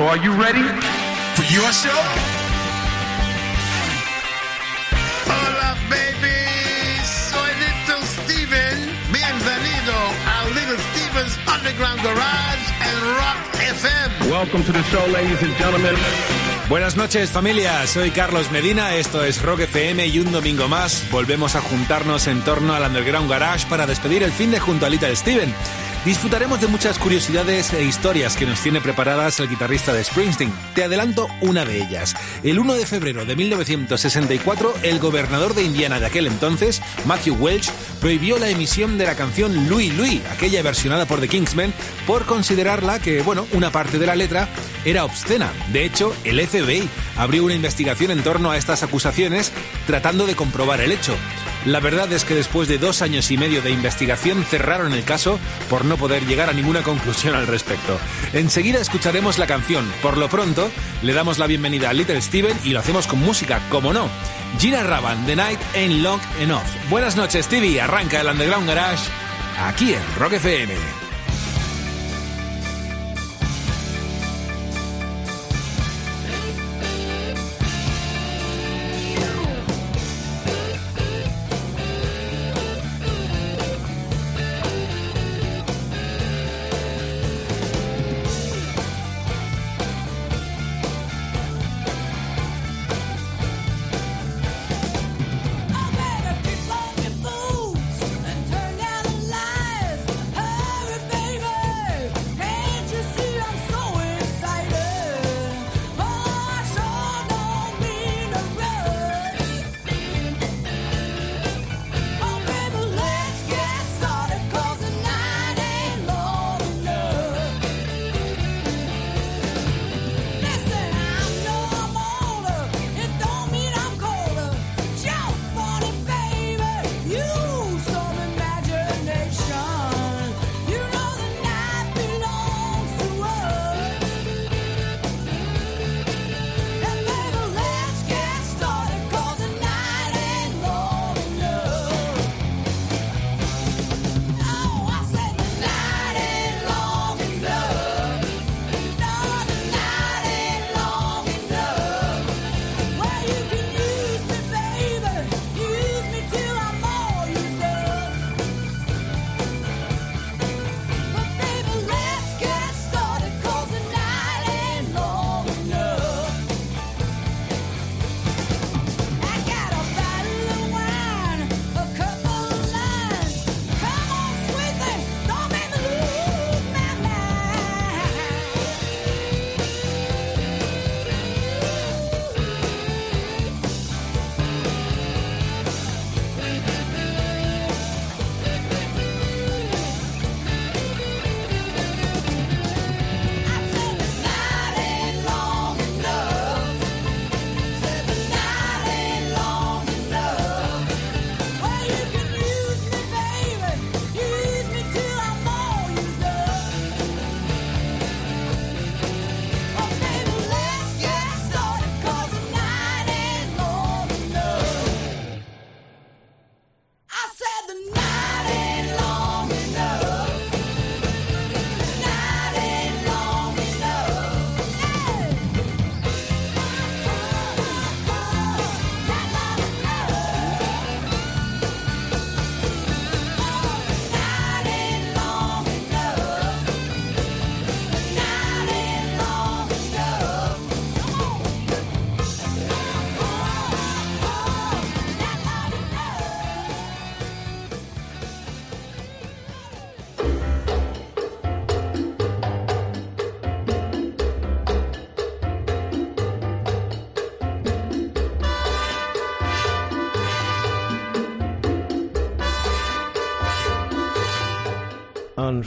So are you ready? For your show? Hola, baby. Soy Little Steven. Bienvenido a Little Steven's Underground Garage and Rock FM. Welcome to the show, ladies and gentlemen. Buenas noches familia, soy Carlos Medina, esto es Rock FM y un domingo más volvemos a juntarnos en torno al Underground Garage para despedir el fin de junto a Little Steven. Disfrutaremos de muchas curiosidades e historias que nos tiene preparadas el guitarrista de Springsteen. Te adelanto una de ellas. El 1 de febrero de 1964, el gobernador de Indiana de aquel entonces, Matthew Welch, prohibió la emisión de la canción Louis Louis, aquella versionada por The Kingsmen, por considerarla que, bueno, una parte de la letra era obscena. De hecho, el FBI abrió una investigación en torno a estas acusaciones tratando de comprobar el hecho. La verdad es que después de dos años y medio de investigación cerraron el caso por no poder llegar a ninguna conclusión al respecto. Enseguida escucharemos la canción. Por lo pronto, le damos la bienvenida a Little Steven y lo hacemos con música, como no. Gina Raban, The Night Ain't Long Enough. Buenas noches, Stevie. Arranca el Underground Garage aquí en Rock FM.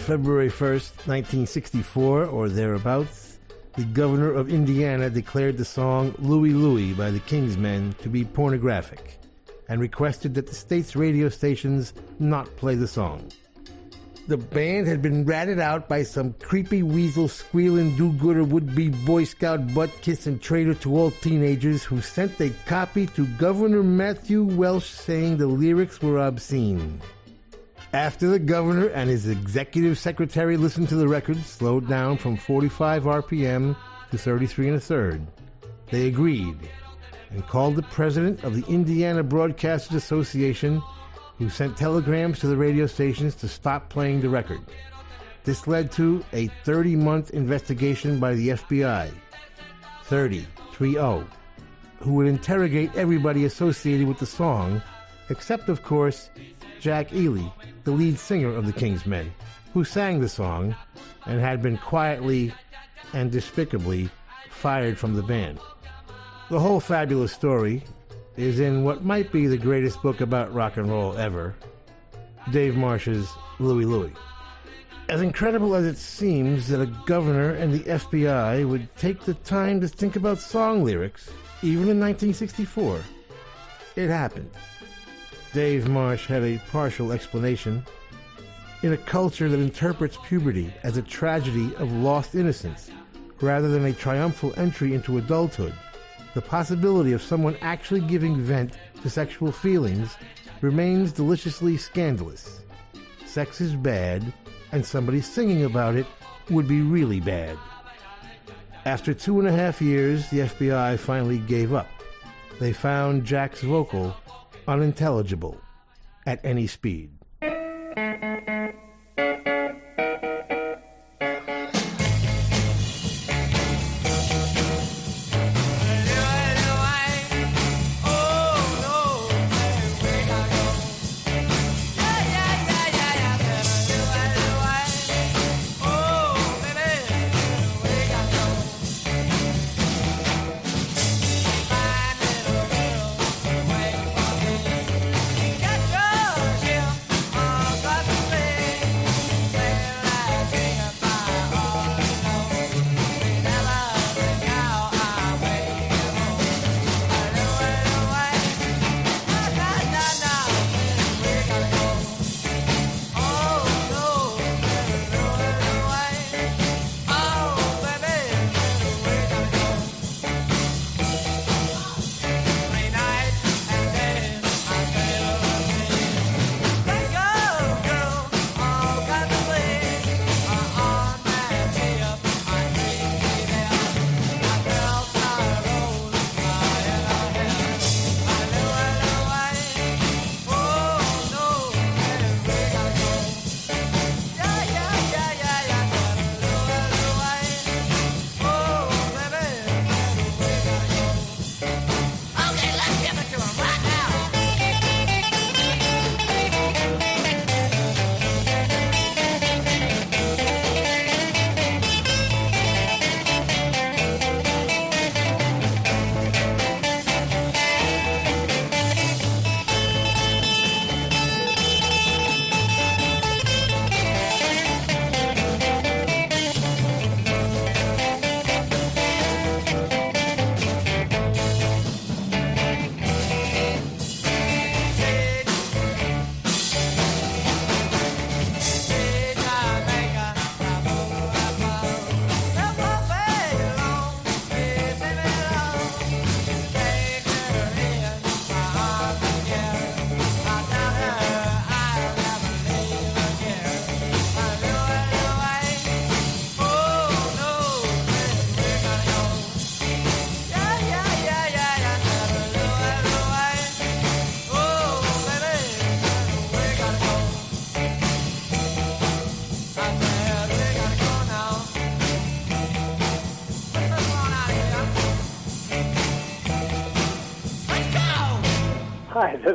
February 1st, 1964, or thereabouts, the governor of Indiana declared the song Louie Louie by the Kingsmen to be pornographic and requested that the state's radio stations not play the song. The band had been ratted out by some creepy weasel squealing do-gooder would-be Boy Scout butt kissing traitor to all teenagers who sent a copy to Governor Matthew Welsh saying the lyrics were obscene. After the governor and his executive secretary listened to the record, slowed down from 45 RPM to 33 and a third. They agreed and called the president of the Indiana Broadcasters Association, who sent telegrams to the radio stations to stop playing the record. This led to a 30 month investigation by the FBI. 30, 3 0, who would interrogate everybody associated with the song, except, of course, Jack Ely, the lead singer of the Kingsmen, who sang the song and had been quietly and despicably fired from the band. The whole fabulous story is in what might be the greatest book about rock and roll ever Dave Marsh's Louie Louie. As incredible as it seems that a governor and the FBI would take the time to think about song lyrics, even in 1964, it happened. Dave Marsh had a partial explanation. In a culture that interprets puberty as a tragedy of lost innocence rather than a triumphal entry into adulthood, the possibility of someone actually giving vent to sexual feelings remains deliciously scandalous. Sex is bad, and somebody singing about it would be really bad. After two and a half years, the FBI finally gave up. They found Jack's vocal unintelligible at any speed.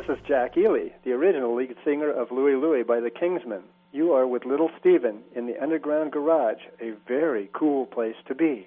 Is Jack Ely, the original lead singer of Louie Louie by the Kingsmen. You are with Little Steven in the Underground Garage, a very cool place to be.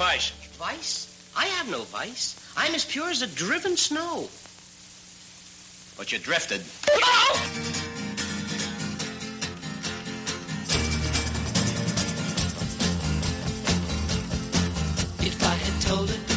vice. Vice? I have no vice. I'm as pure as the driven snow. But you drifted. Oh! told it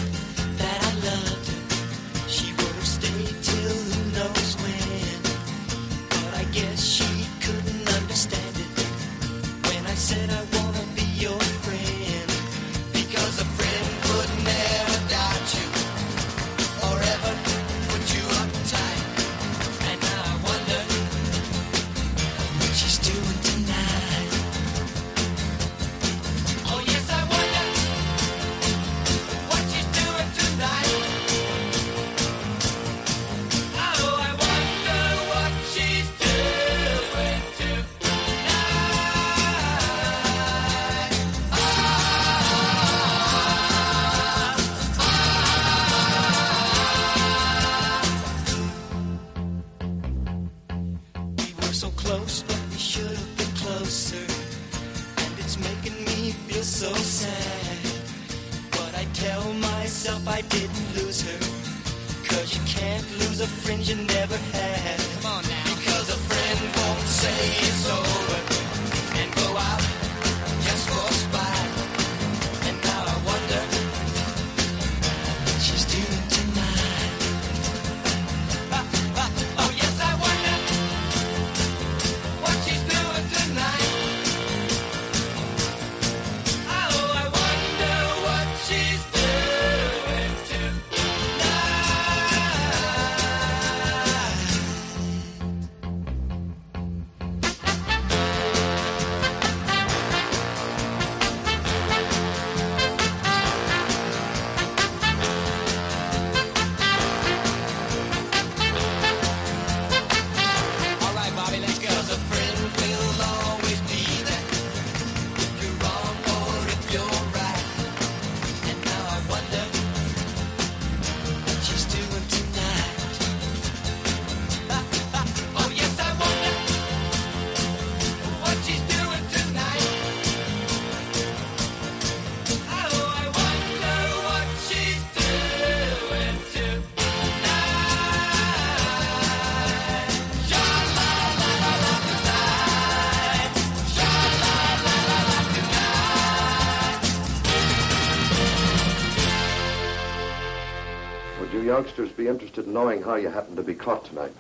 youngsters be interested in knowing how you happened to be caught tonight?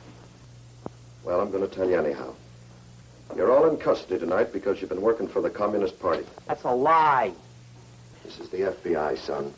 Well, I'm going to tell you anyhow. You're all in custody tonight because you've been working for the Communist Party. That's a lie. This is the FBI, son.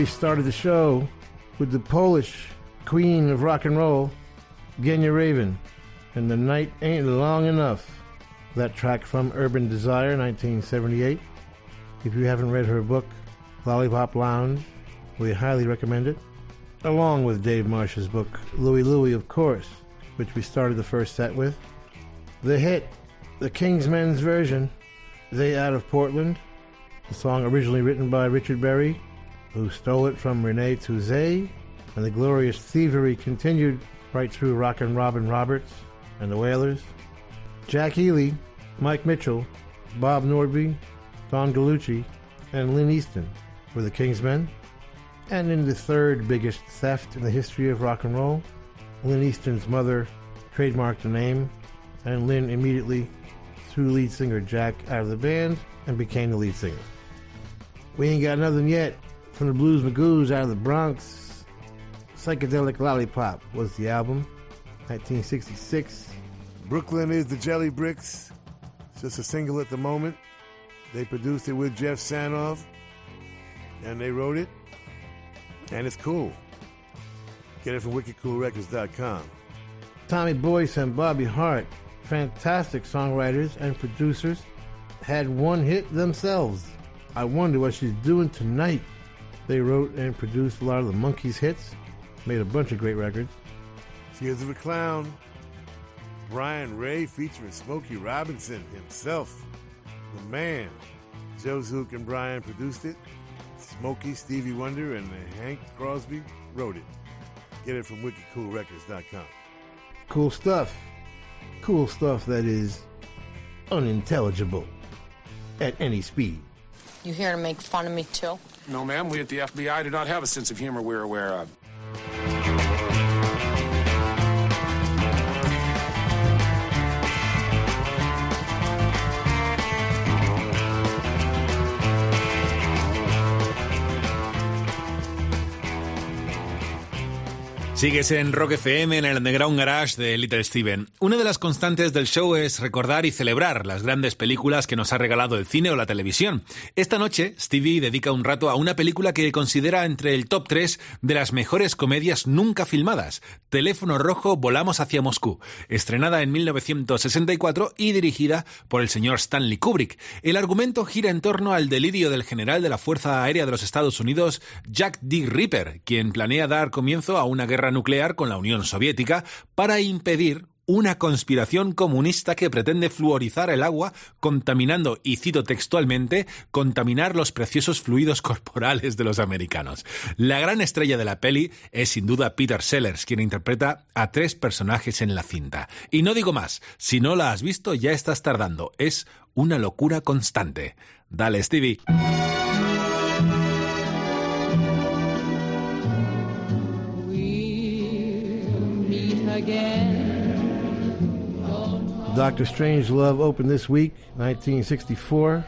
We started the show with the Polish queen of rock and roll, Genya Raven, and The Night Ain't Long Enough. That track from Urban Desire, 1978. If you haven't read her book, Lollipop Lounge, we highly recommend it. Along with Dave Marsh's book, Louie Louie, of course, which we started the first set with. The hit, the Kingsmen's version, They Out of Portland, the song originally written by Richard Berry, who stole it from Rene Touzé, and the glorious thievery continued right through Rockin' Robin Roberts and the Wailers. Jack Ely, Mike Mitchell, Bob Nordby, Don Gallucci, and Lynn Easton were the Kingsmen. And in the third biggest theft in the history of rock and roll, Lynn Easton's mother trademarked the name, and Lynn immediately threw lead singer Jack out of the band and became the lead singer. We ain't got nothing yet from the Blues Magoos out of the Bronx. Psychedelic Lollipop was the album, 1966. Brooklyn is the Jellybricks. It's just a single at the moment. They produced it with Jeff Sanoff, and they wrote it, and it's cool. Get it from wickedcoolrecords.com. Tommy Boyce and Bobby Hart, fantastic songwriters and producers, had one hit themselves. I wonder what she's doing tonight. They wrote and produced a lot of the Monkees hits, made a bunch of great records. Tears of a Clown. Brian Ray featuring Smokey Robinson himself. The man. Joe Zook and Brian produced it. Smokey, Stevie Wonder, and Hank Crosby wrote it. Get it from wickedcoolrecords.com. Cool stuff. Cool stuff that is unintelligible at any speed. You here to make fun of me too? No, ma'am. We at the FBI do not have a sense of humor we're aware of. Sigues en Rock FM en el Underground Garage de Little Steven. Una de las constantes del show es recordar y celebrar las grandes películas que nos ha regalado el cine o la televisión. Esta noche, Stevie dedica un rato a una película que considera entre el top 3 de las mejores comedias nunca filmadas, Teléfono Rojo Volamos hacia Moscú, estrenada en 1964 y dirigida por el señor Stanley Kubrick. El argumento gira en torno al delirio del general de la Fuerza Aérea de los Estados Unidos, Jack D. Ripper, quien planea dar comienzo a una guerra nuclear con la Unión Soviética para impedir una conspiración comunista que pretende fluorizar el agua, contaminando, y cito textualmente, contaminar los preciosos fluidos corporales de los americanos. La gran estrella de la peli es sin duda Peter Sellers, quien interpreta a tres personajes en la cinta. Y no digo más, si no la has visto ya estás tardando, es una locura constante. Dale, Stevie. Doctor Strangelove opened this week, 1964.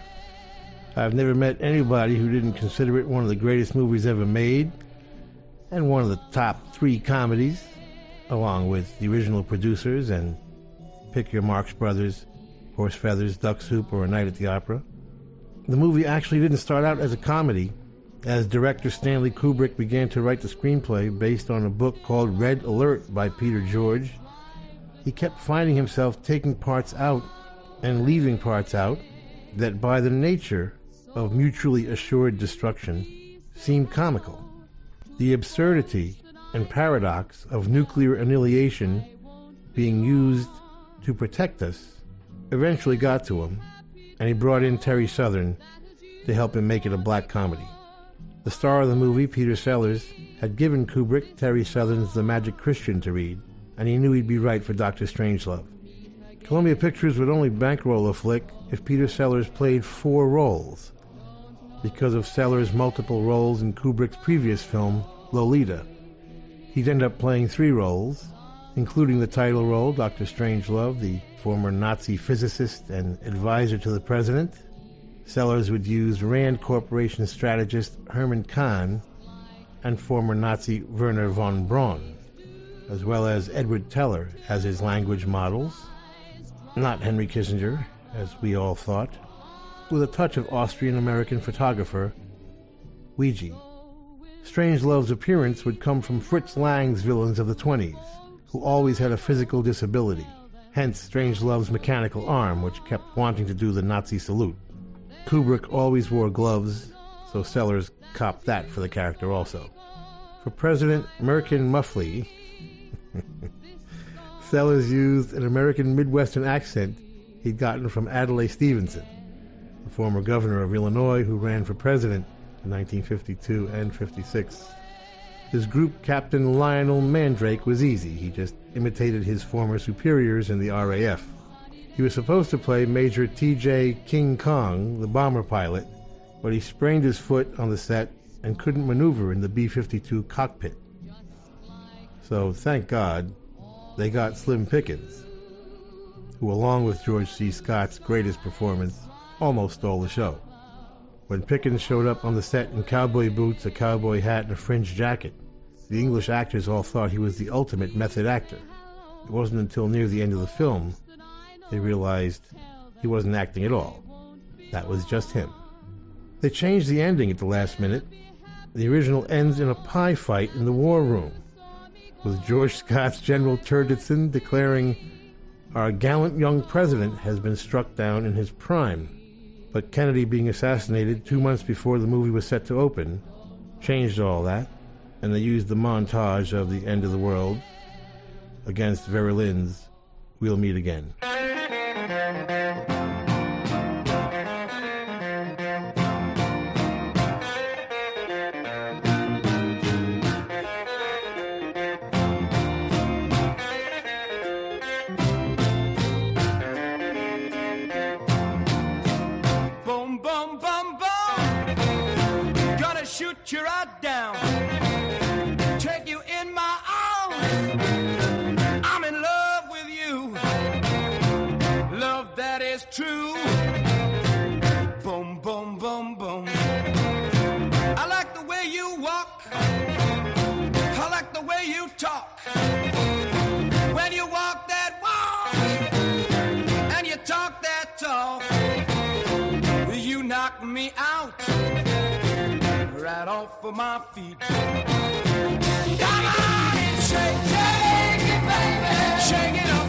I've never met anybody who didn't consider it one of the greatest movies ever made, and one of the top three comedies, along with the original producers and pick your Marx Brothers, Horse Feathers, Duck Soup, or A Night at the Opera. The movie actually didn't start out as a comedy. As director Stanley Kubrick began to write the screenplay based on a book called Red Alert by Peter George, he kept finding himself taking parts out and leaving parts out that, by the nature of mutually assured destruction, seemed comical. The absurdity and paradox of nuclear annihilation being used to protect us eventually got to him, and he brought in Terry Southern to help him make it a black comedy. The star of the movie, Peter Sellers, had given Kubrick Terry Southern's The Magic Christian to read, and he knew he'd be right for Dr. Strangelove. Columbia Pictures would only bankroll a flick if Peter Sellers played four roles, because of Sellers' multiple roles in Kubrick's previous film, Lolita. He'd end up playing three roles, including the title role, Dr. Strangelove, the former Nazi physicist and advisor to the president. Sellers would use Rand Corporation strategist Herman Kahn and former Nazi Wernher von Braun, as well as Edward Teller as his language models. Not Henry Kissinger, as we all thought, with a touch of Austrian American photographer Weegee. Strangelove's appearance would come from Fritz Lang's villains of the 20s, who always had a physical disability, hence Strangelove's mechanical arm, which kept wanting to do the Nazi salute. Kubrick always wore gloves, so Sellers copped that for the character also. For President Merkin Muffley, Sellers used an American Midwestern accent he'd gotten from Adlai Stevenson, the former governor of Illinois who ran for president in 1952 and 56. His group captain Lionel Mandrake was easy. He just imitated his former superiors in the RAF. He was supposed to play Major T.J. King Kong, the bomber pilot, but he sprained his foot on the set and couldn't maneuver in the B 52 cockpit. So, thank God, they got Slim Pickens, who, along with George C. Scott's greatest performance, almost stole the show. When Pickens showed up on the set in cowboy boots, a cowboy hat, and a fringed jacket, the English actors all thought he was the ultimate method actor. It wasn't until near the end of the film they realized he wasn't acting at all. That was just him. They changed the ending at the last minute. The original ends in a pie fight in the war room, with George Scott's General Turgidson declaring, Our gallant young president has been struck down in his prime. But Kennedy being assassinated two months before the movie was set to open changed all that, and they used the montage of the end of the world against Vera Lynn's We'll Meet Again. Boom, When you walk that walk and you talk that talk. You knock me out right off of my feet. Come on and shake, shake it, baby. Shake it up,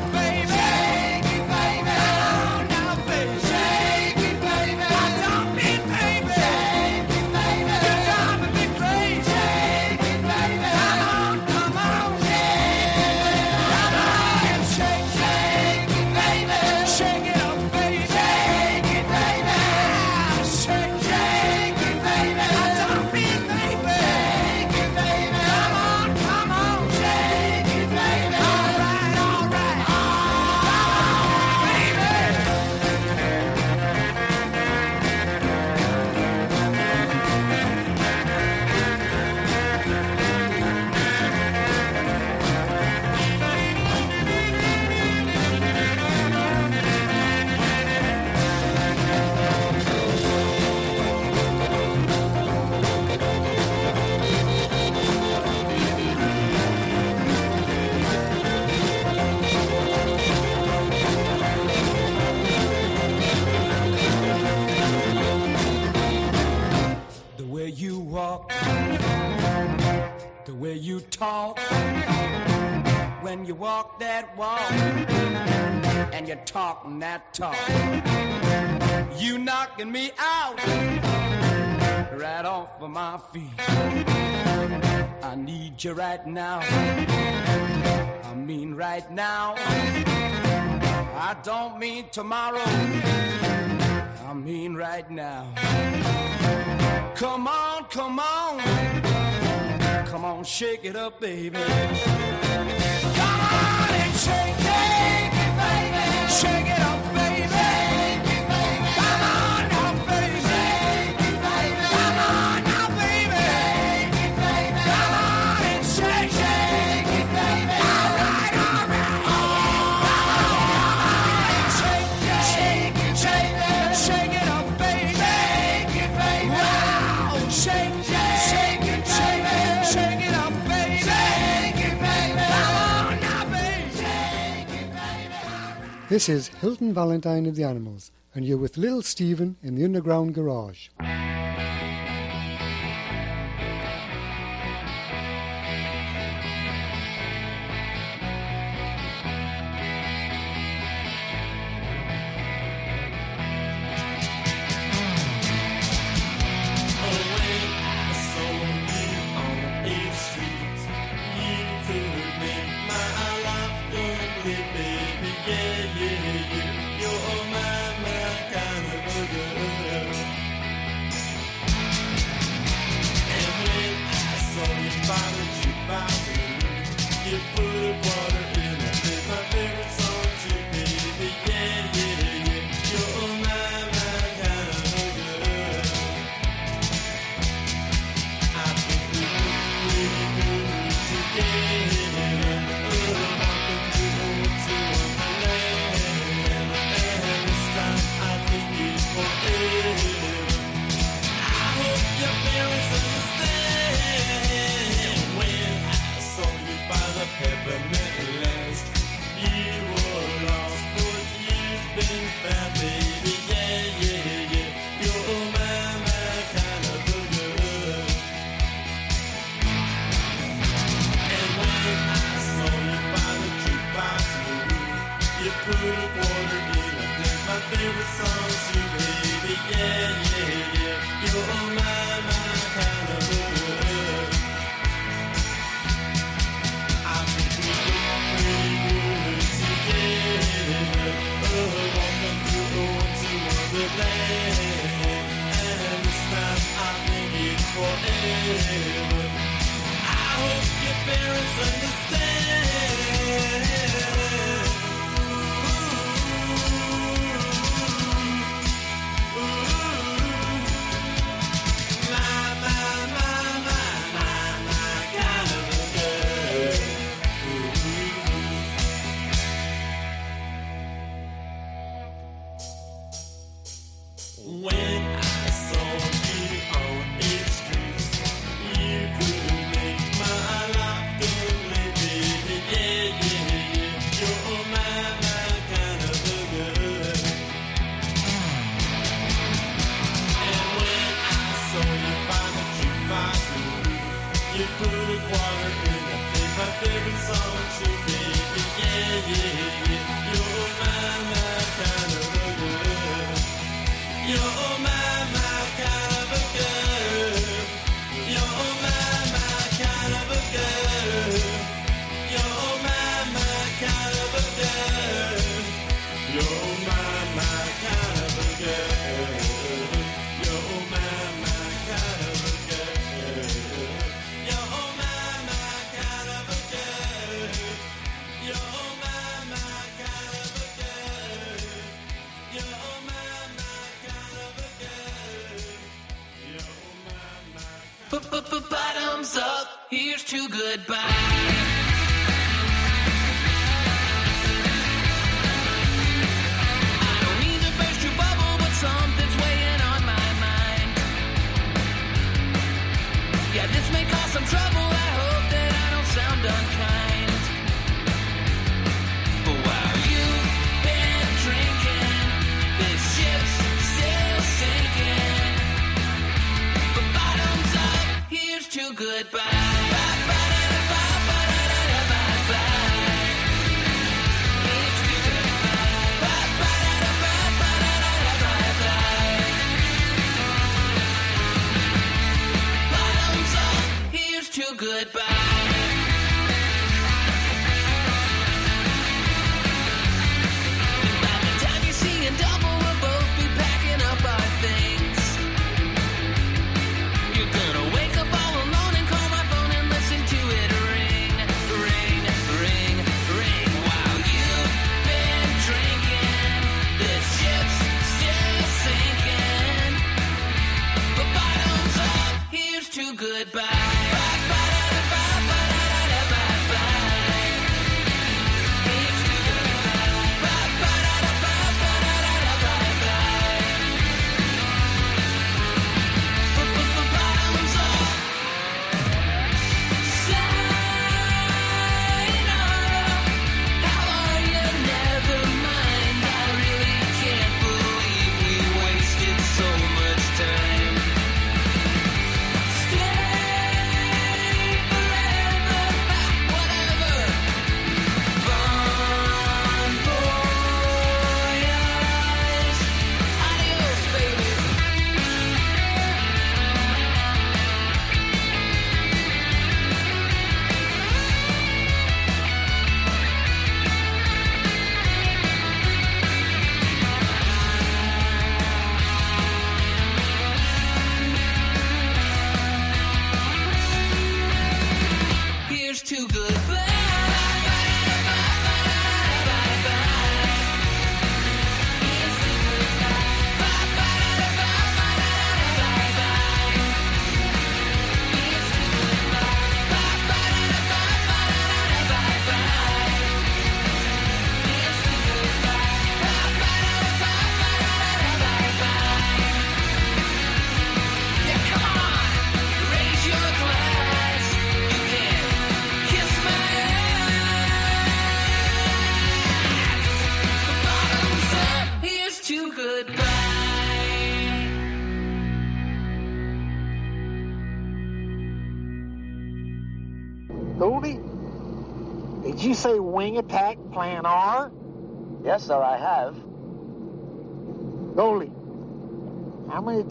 right now. I mean right now. I don't mean tomorrow. I mean right now. Come on, come on. Come on, shake it up, baby. Come on and shake it, baby. Shake it up, baby. This is Hilton Valentine of the Animals, and you're with Little Steven in the Underground Garage.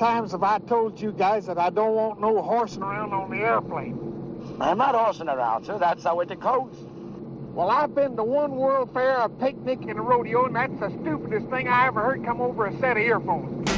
times have I told you guys that I don't want no horsing around on the airplane? I'm not horsing around, sir. That's how it decodes. Well, I've been to one World Fair, a picnic, and a rodeo, and that's the stupidest thing I ever heard come over a set of earphones.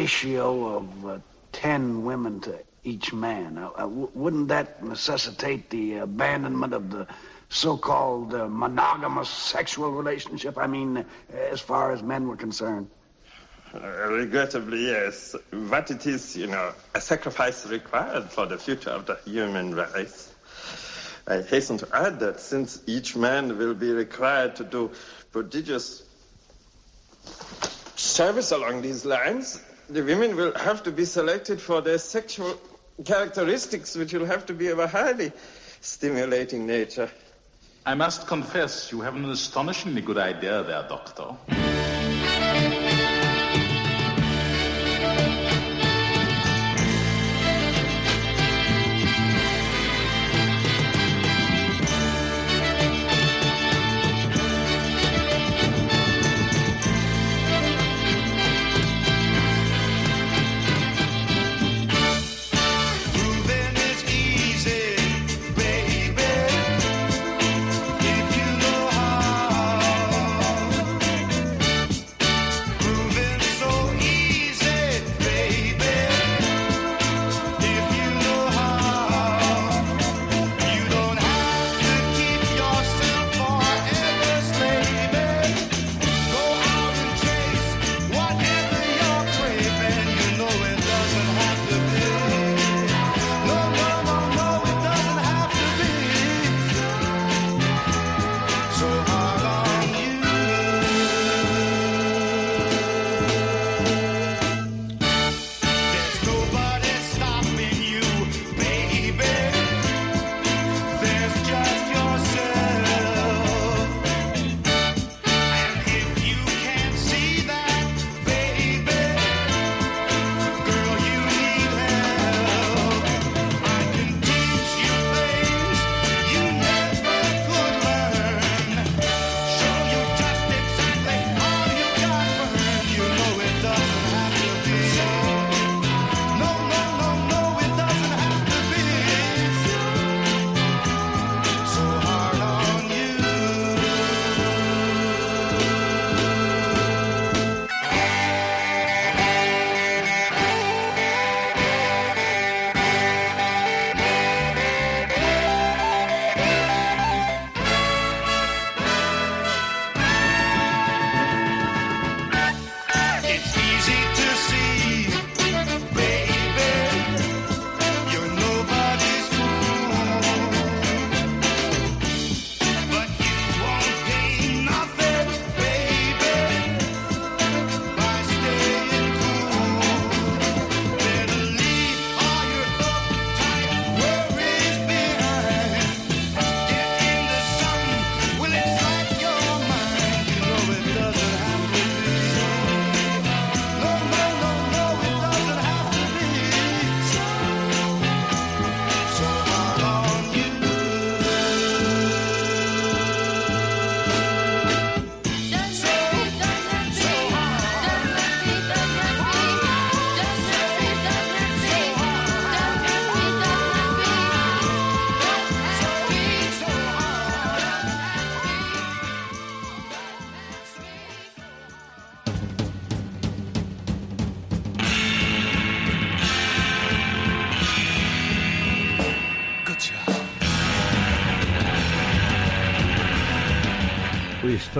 Ratio of uh, 10 women to each man. Uh, uh, wouldn't that necessitate the abandonment of the so-called uh, monogamous sexual relationship? I mean, uh, as far as men were concerned. Uh, regrettably, yes. But it is, you know, a sacrifice required for the future of the human race. I hasten to add that since each man will be required to do prodigious service along these lines, the women will have to be selected for their sexual characteristics, which will have to be of a highly stimulating nature. I must confess, you have an astonishingly good idea there, Doctor.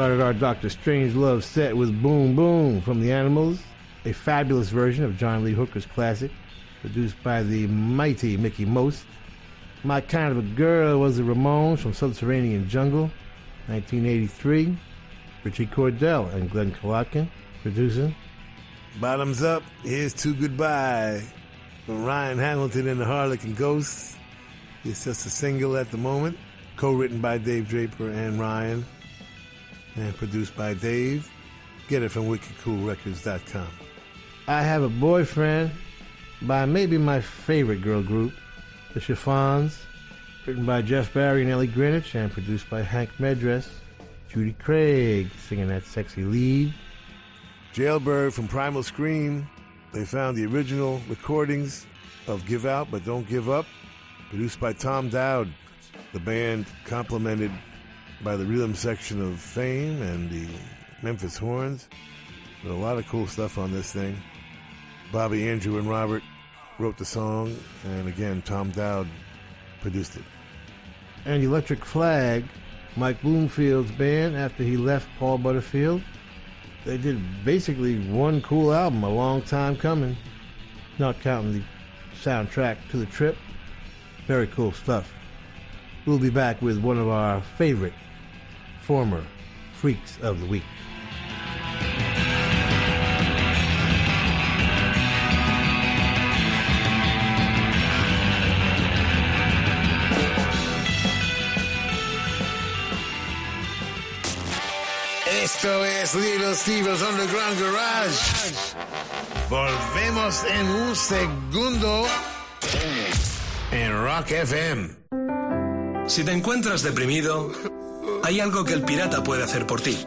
Started our Doctor Strangelove set with Boom Boom from the Animals, a fabulous version of John Lee Hooker's classic, produced by the mighty Mickie Most. My Kind of a Girl was the Ramones from Subterranean Jungle, 1983. Ritchie Cordell and Glen Kolotkin producing. Bottoms up, here's To Goodbye from Ryan Hamilton and the Harlequin Ghosts. It's just a single at the moment, co written by Dave Draper and Ryan, and produced by Dave. Get it from wickedcoolrecords.com. I Have a Boyfriend by maybe my favorite girl group, the Chiffons, written by Jeff Barry and Ellie Greenwich and produced by Hank Medress. Judy Craig singing that sexy lead. Jailbird from Primal Scream. They found the original recordings of Give Out But Don't Give Up, produced by Tom Dowd. The band complemented by the rhythm section of Fame and the Memphis Horns. There's a lot of cool stuff on this thing. Bobby, Andrew, and Robert wrote the song, and again, Tom Dowd produced it. And Electric Flag, Mike Bloomfield's band after he left Paul Butterfield. They did basically one cool album, a long time coming, not counting the soundtrack to the trip. Very cool stuff. We'll be back with one of our favorite former freaks of the week. Esto es Little Steve's Underground Garage. Volvemos en un segundo en Rock FM. Si te encuentras deprimido, hay algo que el pirata puede hacer por ti.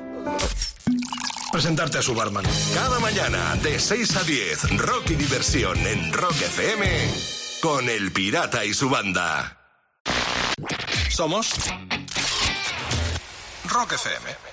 Presentarte a su barman. Cada mañana, de 6 a 10, rock y diversión en Rock FM con el pirata y su banda. Somos Rock FM.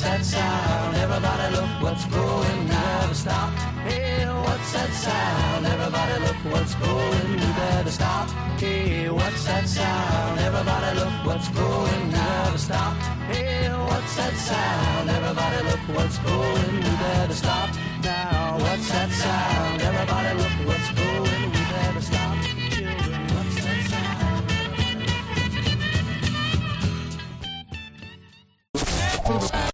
What's that sound? Everybody look what's going. Better stop. Hey, what's that sound? Everybody look what's going. We better stop. Hey, what's that sound? Everybody look what's going, better stop. Hey, what's that sound? Everybody look what's going, we better stop. Now, what's that sound? Everybody look what's going, we better stop. Children, what's that sound?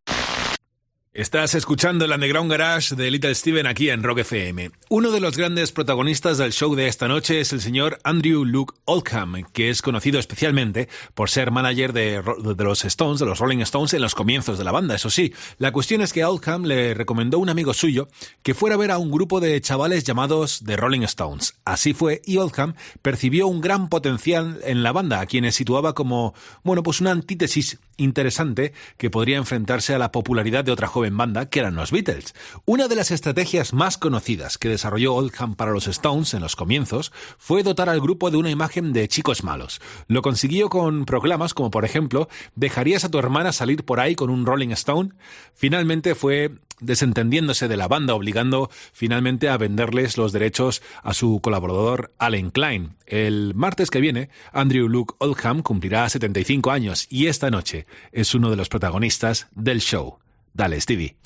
Estás escuchando el Underground Garage de Little Steven aquí en Rock FM. Uno de los grandes protagonistas del show de esta noche es el señor Andrew Luke Oldham, que es conocido especialmente por ser manager de, de los Stones, de los Rolling Stones en los comienzos de la banda. Eso sí, la cuestión es que a Oldham le recomendó un amigo suyo que fuera a ver a un grupo de chavales llamados The Rolling Stones. Así fue, y Oldham percibió un gran potencial en la banda, a quienes situaba como, bueno, pues una antítesis interesante que podría enfrentarse a la popularidad de otra joven banda que eran los Beatles. Una de las estrategias más conocidas que desarrolló Oldham para los Stones en los comienzos fue dotar al grupo de una imagen de chicos malos. Lo consiguió con proclamas como por ejemplo ¿dejarías a tu hermana salir por ahí con un Rolling Stone? Finalmente fue desentendiéndose de la banda, obligando finalmente a venderles los derechos a su colaborador Allen Klein. El martes que viene, Andrew Luke Oldham cumplirá 75 años y esta noche es uno de los protagonistas del show. Dale, Stevie.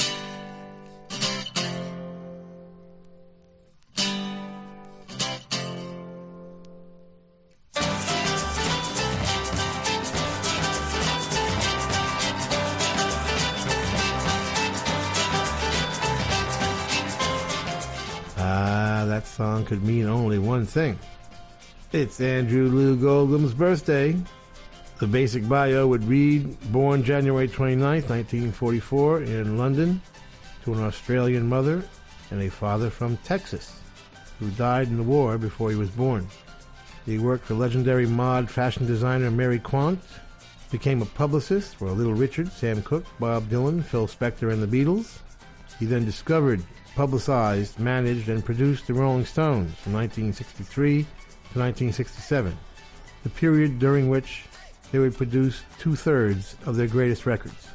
That song could mean only one thing. It's Andrew Loog Oldham's birthday. The basic bio would read Born January 29th, 1944, in London, to an Australian mother and a father from Texas, who died in the war before he was born. He worked for legendary mod fashion designer Mary Quant, became a publicist for Little Richard, Sam Cooke, Bob Dylan, Phil Spector, and the Beatles. He then discovered, publicized, managed, and produced the Rolling Stones from 1963 to 1967, the period during which they would produce two thirds of their greatest records.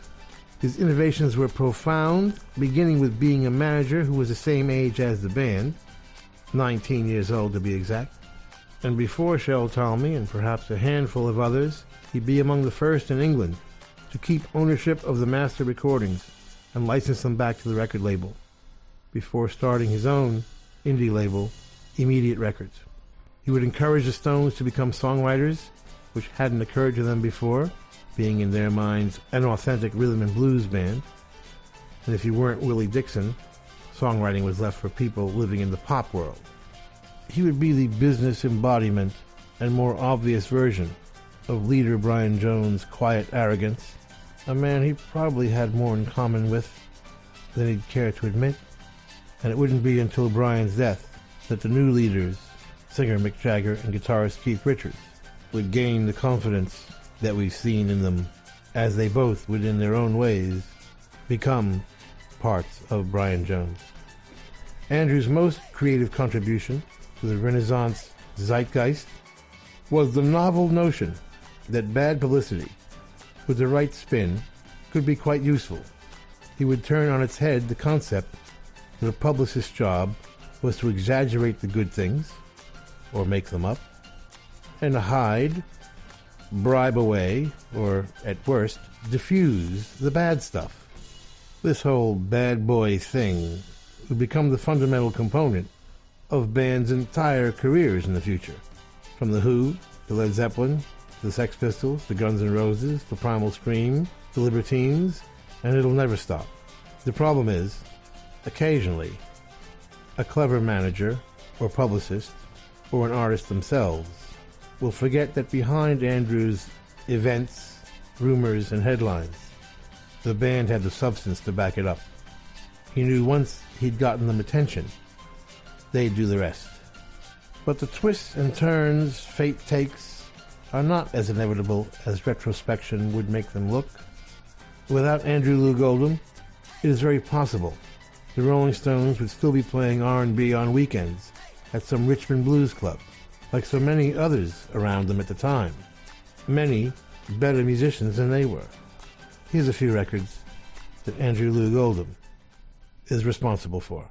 His innovations were profound, beginning with being a manager who was the same age as the band, 19 years old to be exact. And before Shel Talmy and perhaps a handful of others, he'd be among the first in England to keep ownership of the master recordings and license them back to the record label before starting his own indie label, Immediate Records. He would encourage the Stones to become songwriters, which hadn't occurred to them before, being in their minds an authentic rhythm and blues band. And if you weren't Willie Dixon, songwriting was left for people living in the pop world. He would be the business embodiment and more obvious version of leader Brian Jones' quiet arrogance, a man he probably had more in common with than he'd care to admit. And it wouldn't be until Brian's death that the new leaders, singer Mick Jagger and guitarist Keith Richards, would gain the confidence that we've seen in them as they both would in their own ways become parts of Brian Jones. Andrew's most creative contribution to the Renaissance zeitgeist was the novel notion that bad publicity, with the right spin, could be quite useful. He would turn on its head the concept a publicist's job was to exaggerate the good things, or make them up, and hide, bribe away, or at worst, diffuse the bad stuff. This whole bad boy thing would become the fundamental component of bands' entire careers in the future. From The Who, to Led Zeppelin, to the Sex Pistols, to Guns N' Roses, to Primal Scream, to Libertines, and it'll never stop. The problem is, occasionally, a clever manager, or publicist, or an artist themselves will forget that behind Andrew's events, rumors, and headlines, the band had the substance to back it up. He knew once he'd gotten them attention, they'd do the rest. But the twists and turns fate takes are not as inevitable as retrospection would make them look. Without Andrew Loog Oldham, it is very possible the Rolling Stones would still be playing R&B on weekends at some Richmond blues club, like so many others around them at the time. Many better musicians than they were. Here's a few records that Andrew Loog Oldham is responsible for.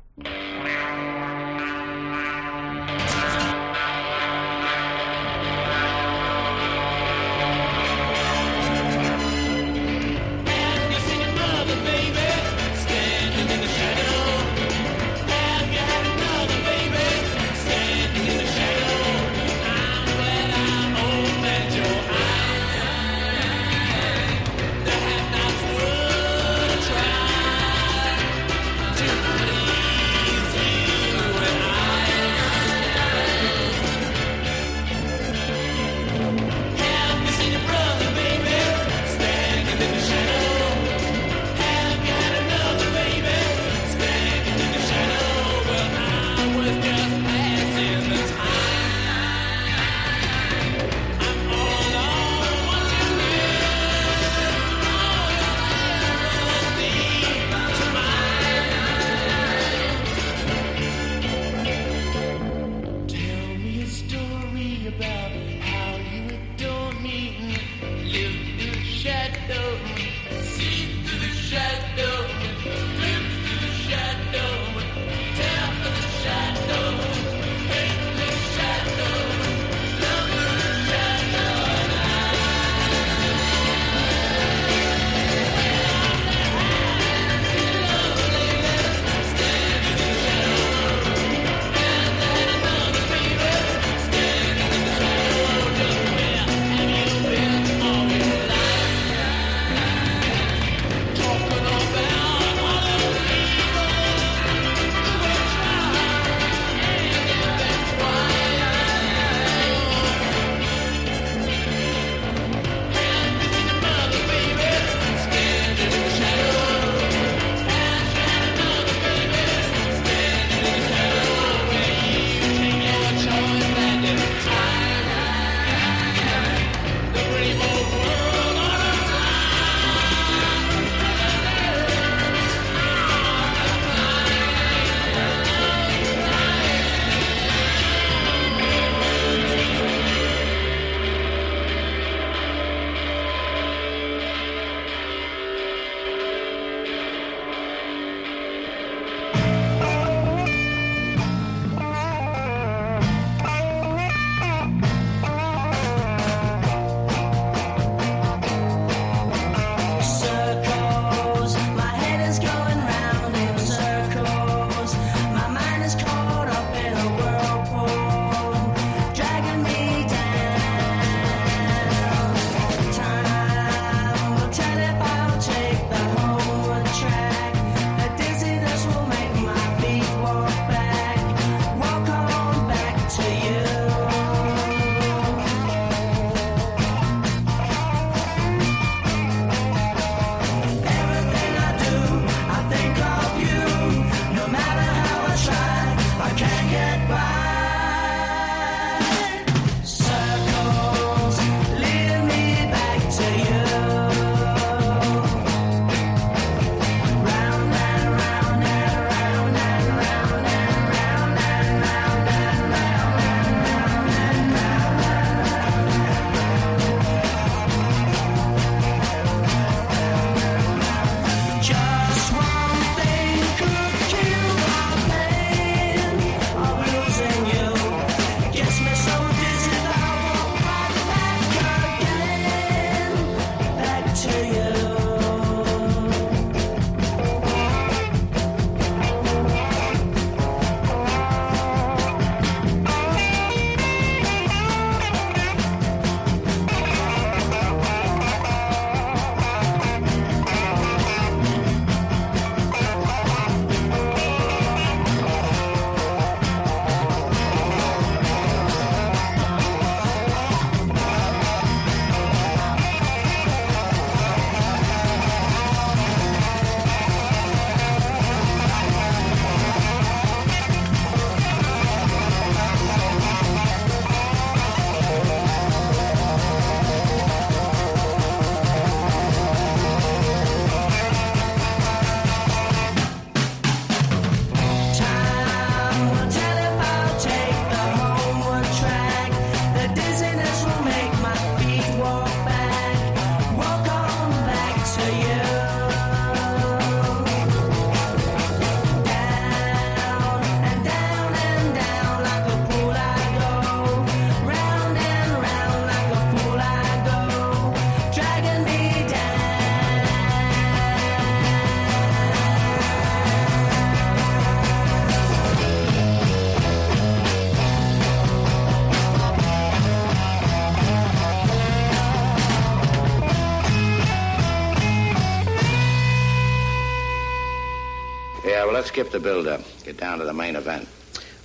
Skip the build-up. Get down to the main event.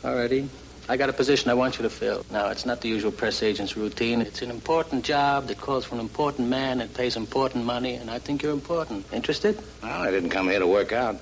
All righty. I got a position I want you to fill. Now, it's not the usual press agent's routine. It's an important job that calls for an important man and pays important money, and I think you're important. Interested? Well, I didn't come here to work out.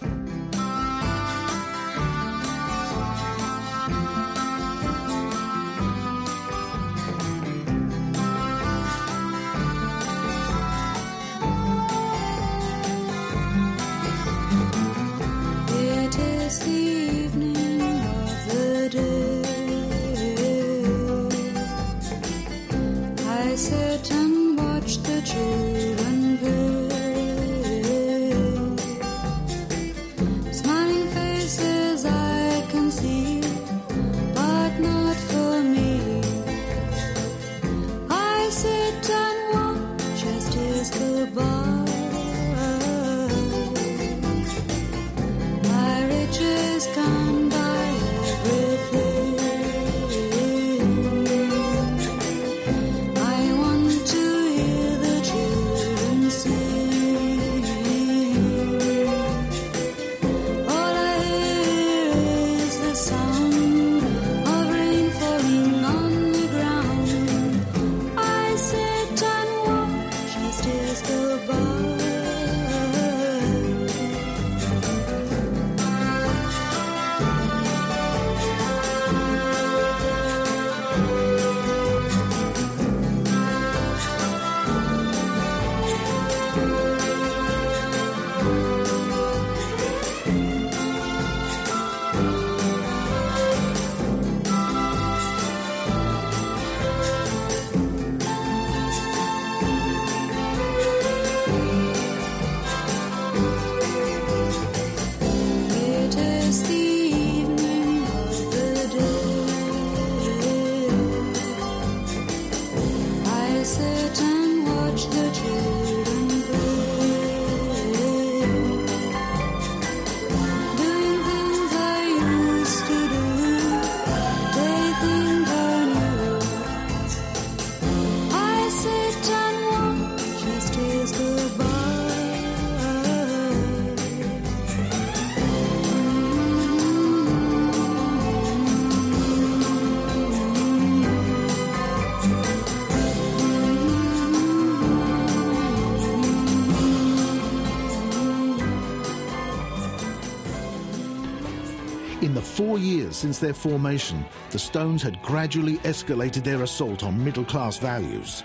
Since their formation, the Stones had gradually escalated their assault on middle class values.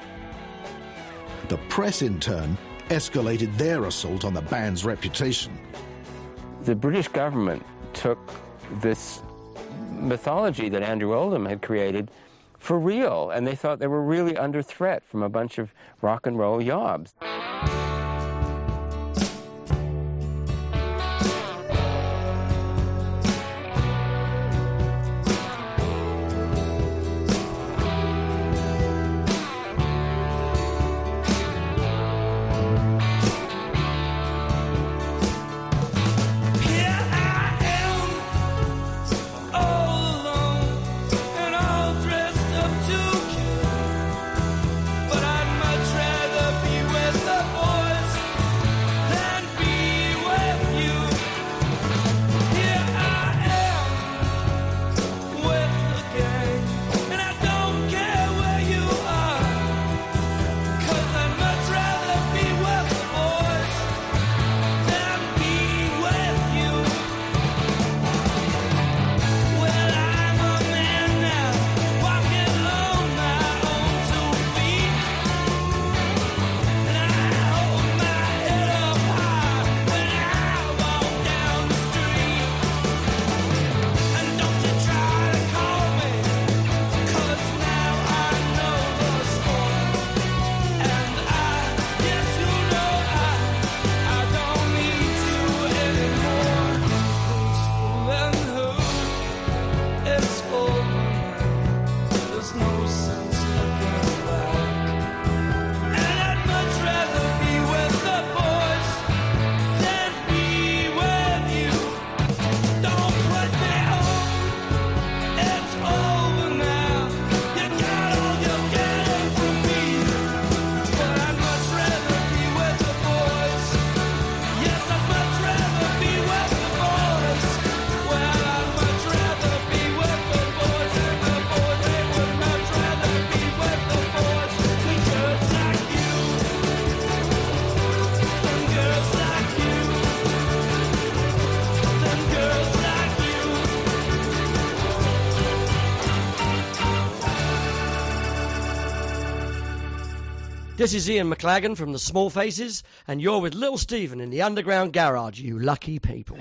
The press, in turn, escalated their assault on the band's reputation. The British government took this mythology that Andrew Oldham had created for real, and they thought they were really under threat from a bunch of rock and roll yobs. This is Ian McLagan from the Small Faces, and you're with Little Steven in the Underground Garage, you lucky people.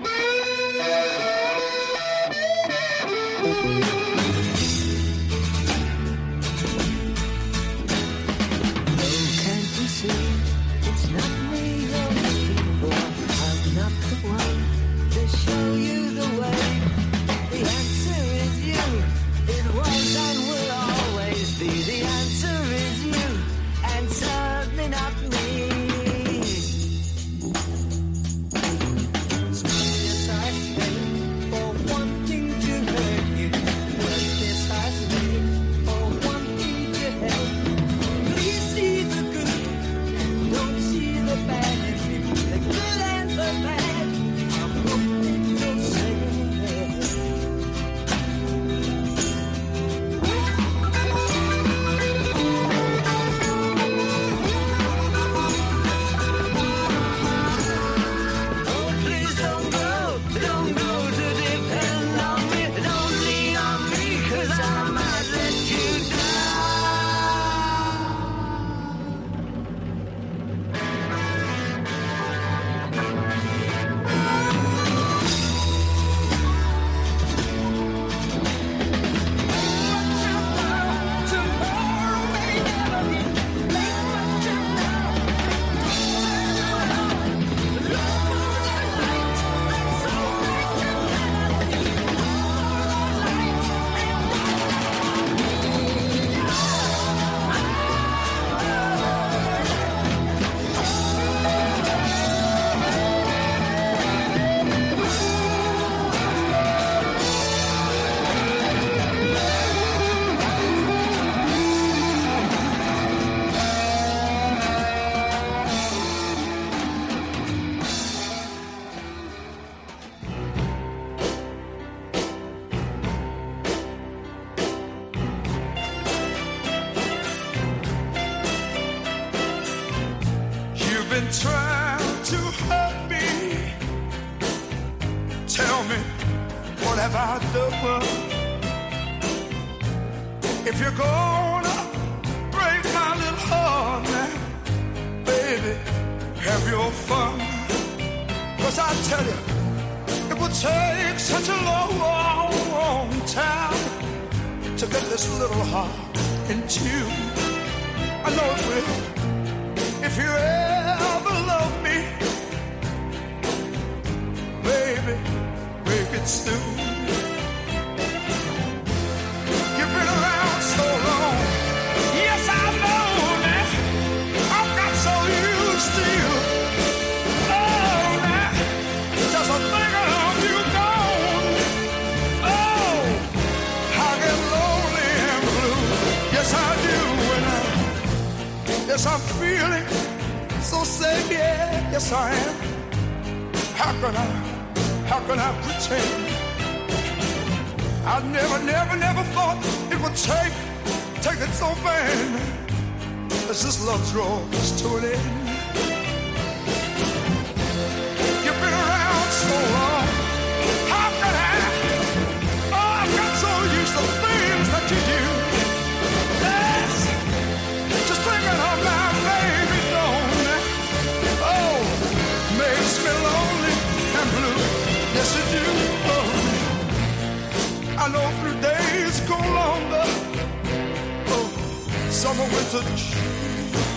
summer, winter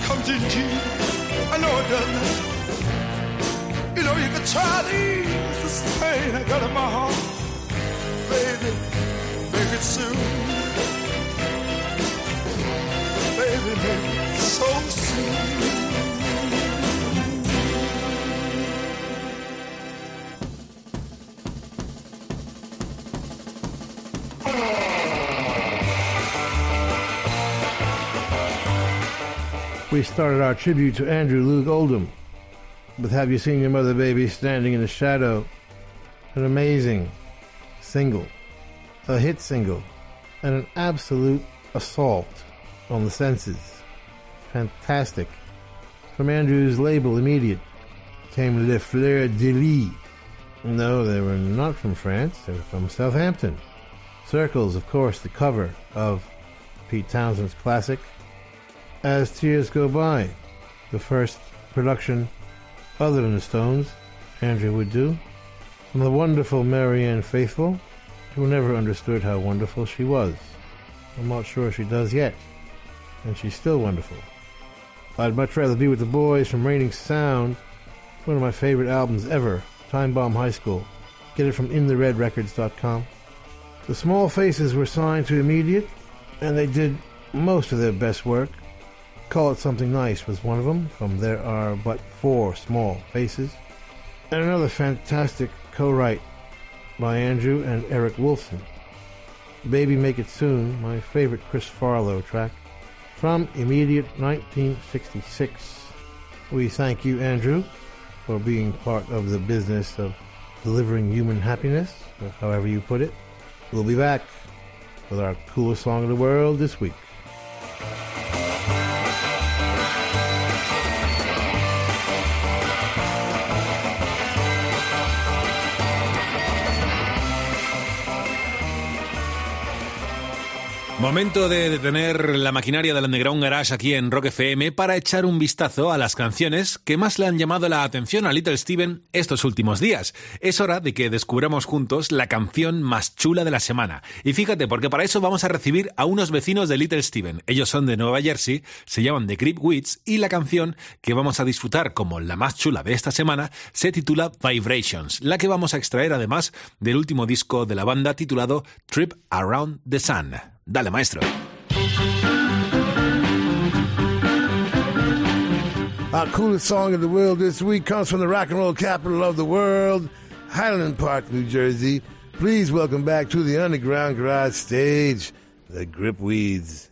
comes in June. I know it doesn't. You know you can try to ease the pain I got in my heart, baby. Make it soon, baby. Make it so soon. we started our tribute to Andrew Loog Oldham with Have You Seen Your Mother Baby Standing in the Shadow? An amazing single, a hit single, and an absolute assault on the senses. Fantastic. From Andrew's label, Immediate, came Les Fleur de Lys. No, they were not from France, they were from Southampton. Circles, of course, the cover of Pete Townshend's classic as Tears Go By, the first production other than the Stones Andrew would do, from the wonderful Marianne Faithfull, who never understood how wonderful she was. I'm not sure she does yet, and she's still wonderful. I'd much rather be with the boys from Reigning Sound, one of my favorite albums ever, Time Bomb High School. Get it from InTheRedRecords.com. The Small Faces were signed to Immediate, and they did most of their best work. Call It Something Nice was one of them, from There Are But Four Small Faces. And another fantastic co-write by Andrew and Eric Wilson. Baby Make It Soon, my favorite Chris Farlowe track, from Immediate 1966. We thank you, Andrew, for being part of the business of delivering human happiness, however you put it. We'll be back with our coolest song of the world this week. Momento de detener la maquinaria del Underground Garage aquí en Rock FM para echar un vistazo a las canciones que más le han llamado la atención a Little Steven estos últimos días. Es hora de que descubramos juntos la canción más chula de la semana. Y fíjate, porque para eso vamos a recibir a unos vecinos de Little Steven. Ellos son de Nueva Jersey, se llaman The Creep Wits y la canción que vamos a disfrutar como la más chula de esta semana se titula Vibrations, la que vamos a extraer además del último disco de la banda titulado Trip Around the Sun. Dale, maestro. Our coolest song of the world this week comes from the rock and roll capital of the world, Highland Park, New Jersey. Please welcome back to the Underground Garage stage, the Gripweeds.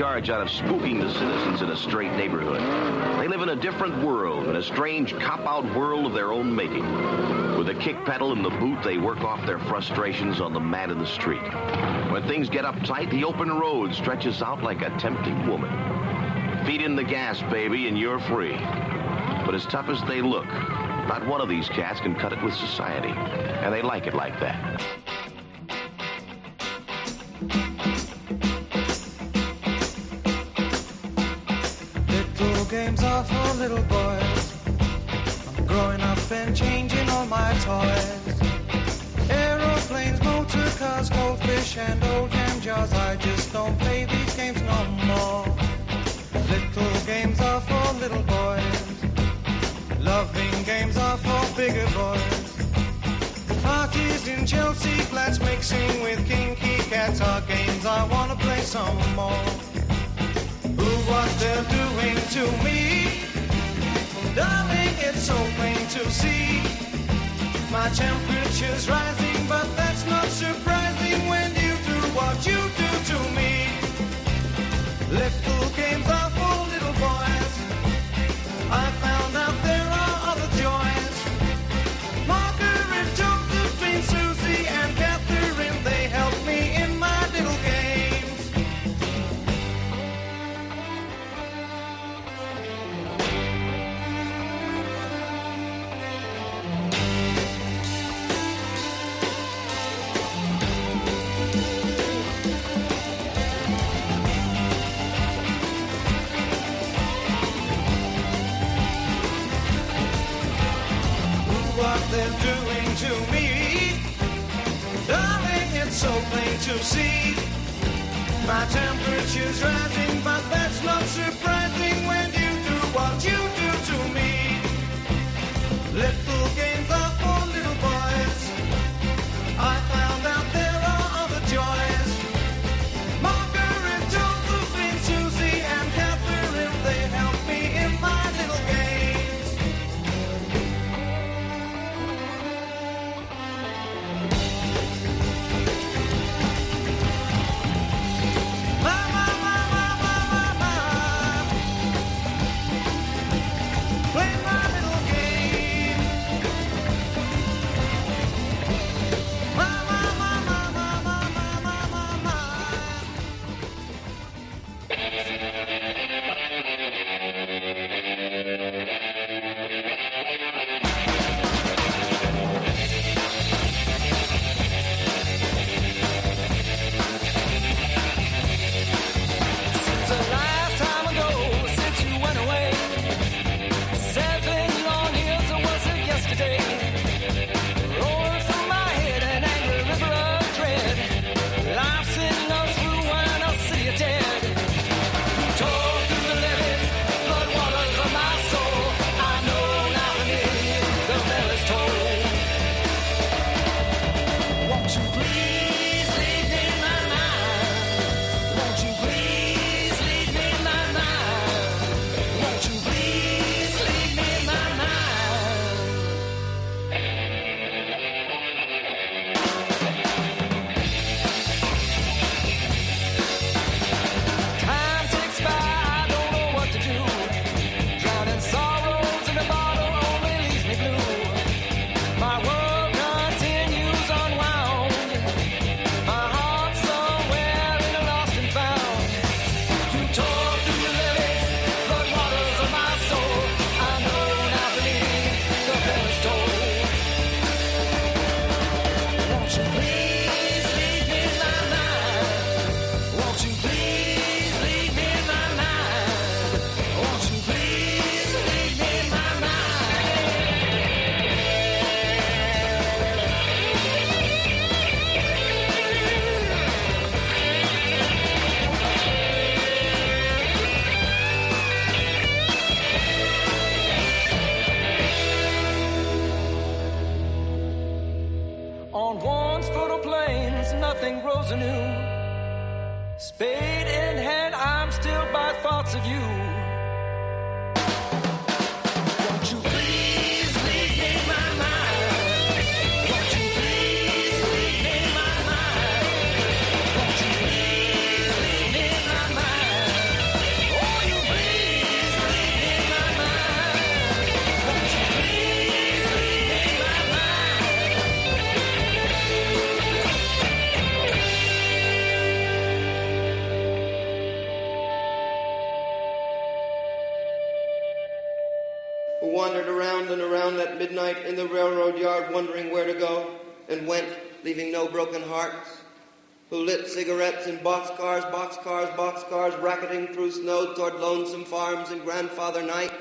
Charge out of spooking the citizens in a straight neighborhood. They live in a different world, in a strange cop-out world of their own making. With a kick pedal in the boot, they work off their frustrations on the man in the street. When things get uptight, the open road stretches out like a tempting woman. Feed in the gas, baby, and you're free. But as tough as they look, not one of these cats can cut it with society. And they like it like that. Goldfish, and old jam jars. I just don't play these games no more. Little games are for little boys. Loving games are for bigger boys. Parties in Chelsea flats mixing with kinky cats are games I wanna play some more. Who what they're doing to me? Darling, it's so plain to see. My temperature's rising, but that's not surprising when what you do to me. Little games for little boys. So plain to see. My temperature's rising, but that's not surprising when you do what you anew. Spade in hand, I'm still by thoughts of you. Who lit cigarettes in boxcars, boxcars, boxcars, racketing through snow toward lonesome farms in grandfather night.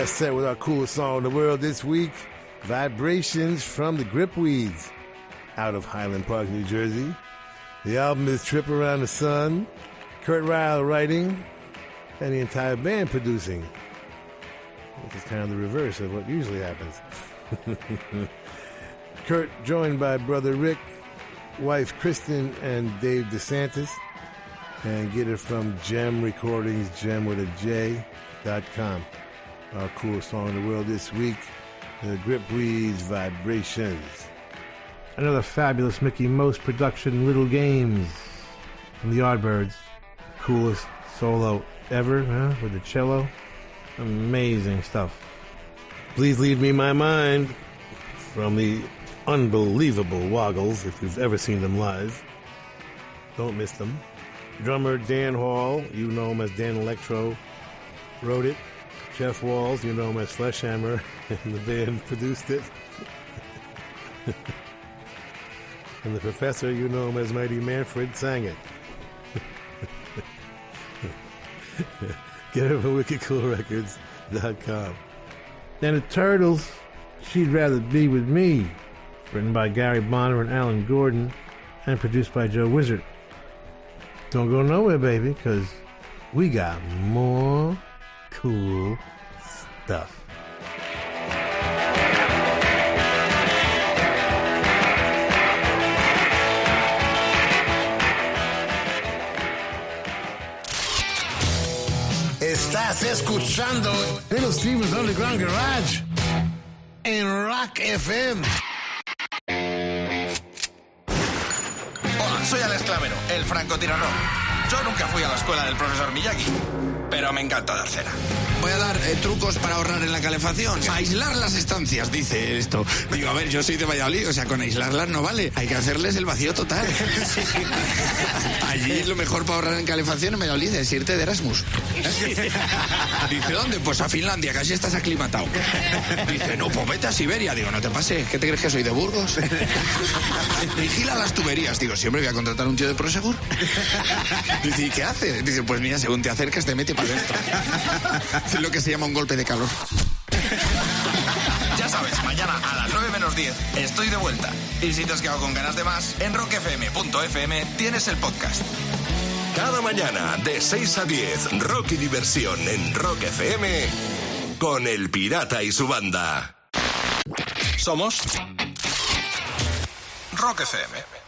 That set with our coolest song in the world this week, Vibrations from the Gripweeds, out of Highland Park, New Jersey. The album is Trip Around the Sun, Kurt Reil writing, and the entire band producing, which is kind of the reverse of what usually happens. Kurt joined by brother Rick, wife Kristen, and Dave DeSantis, and get it from Jem Recordings, Jem with a J, dot com. Our coolest song in the world this week, the Gripweeds Vibrations. Another fabulous Mickie Most production, Little Games from the Yardbirds. Coolest solo ever, huh? With the cello. Amazing stuff. Please leave me my mind from the unbelievable Woggles, if you've ever seen them live. Don't miss them. Drummer Dan Hall, you know him as Dan Electro, wrote it. Jeff Walls, you know my as Fleshhammer, and the band produced it. and the professor, you know him as Mighty Manfred, sang it. Get it from wickedcoolrecords.com. And the Turtles, She'd Rather Be With Me, written by Gary Bonner and Alan Gordon, and produced by Joe Wissert. Don't go nowhere, baby, because we got more cool stuff. Estás escuchando Little Steven's Underground Garage en Rock FM. Hola, soy Alex Clavero, el francotirador. Yo nunca fui a la escuela del profesor Miyagi, pero me encanta dar cera. Voy a dar eh, trucos para ahorrar en la calefacción. Aislar las estancias, dice esto. Digo, a ver, yo soy de Valladolid, o sea, con aislarlas no vale. Hay que hacerles el vacío total. Allí lo mejor para ahorrar en calefacción en Valladolid es irte de Erasmus. Dice, ¿dónde? Pues a Finlandia, casi estás aclimatado. Dice, no, pues vete a Siberia. Digo, no te pases, ¿qué te crees que soy de Burgos? Vigila las tuberías. Digo, siempre voy a contratar un tío de Prosegur. Dice, ¿y qué hace? Dice, pues mira, según te acercas te mete para dentro. Es lo que se llama un golpe de calor. Ya sabes, mañana a las 9 menos 10 estoy de vuelta. Y si te has quedado con ganas de más, en rockfm.fm tienes el podcast. Cada mañana de 6 a 10, Rock y Diversión en Rock FM con El Pirata y su banda. Somos Rock FM.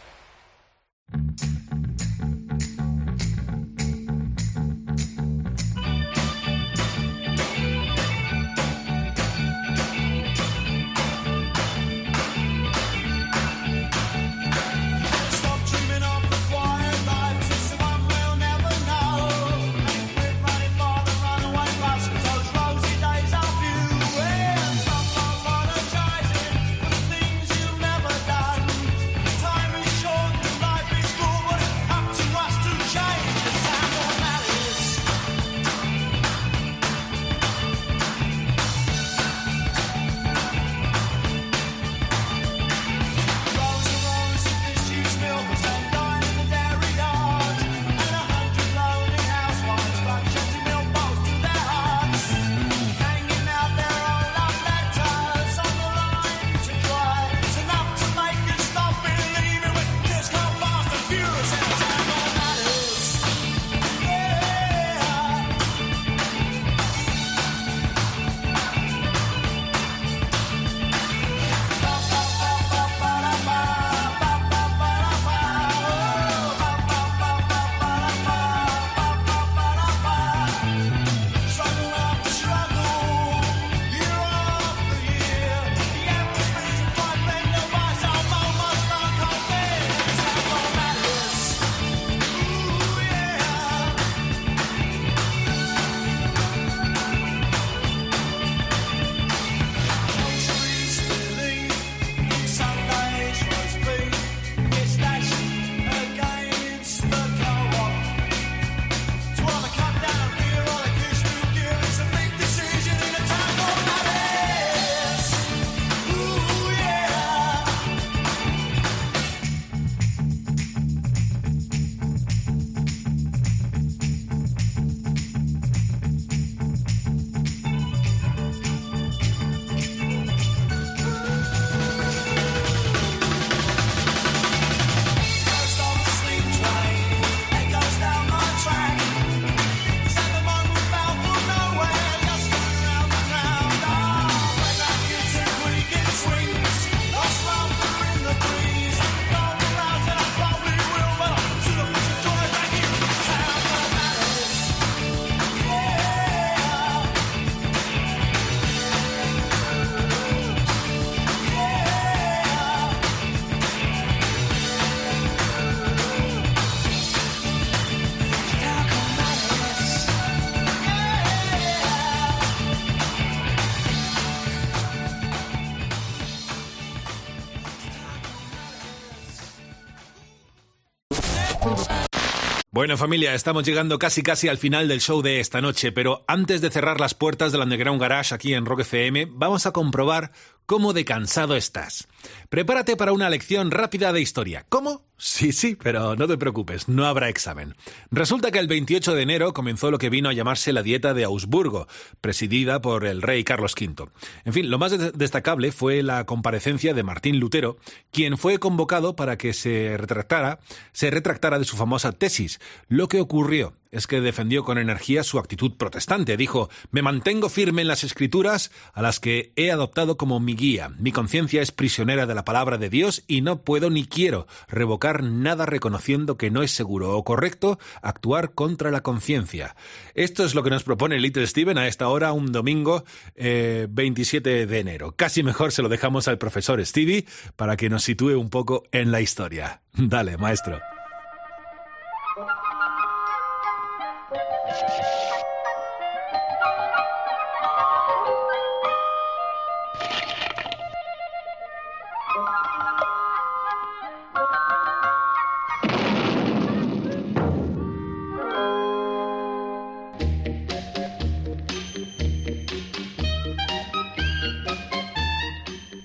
Bueno familia, estamos llegando casi casi al final del show de esta noche, pero antes de cerrar las puertas del Underground Garage aquí en Rock FM, vamos a comprobar cómo de cansado estás. Prepárate para una lección rápida de historia. ¿Cómo? Sí, sí, pero no te preocupes, no habrá examen. Resulta que el 28 de enero comenzó lo que vino a llamarse la Dieta de Augsburgo, presidida por el rey Carlos V. En fin, lo más de- destacable fue la comparecencia de Martín Lutero, quien fue convocado para que se retractara, se retractara de su famosa tesis. Lo que ocurrió es que defendió con energía su actitud protestante. Dijo, me mantengo firme en las escrituras a las que he adoptado como mi guía. Mi conciencia es prisionera de la palabra de Dios y no puedo ni quiero revocar nada reconociendo que no es seguro o correcto actuar contra la conciencia. Esto es lo que nos propone Little Steven a esta hora, un domingo eh, 27 de enero. Casi mejor se lo dejamos al profesor Stevie para que nos sitúe un poco en la historia. Dale, maestro.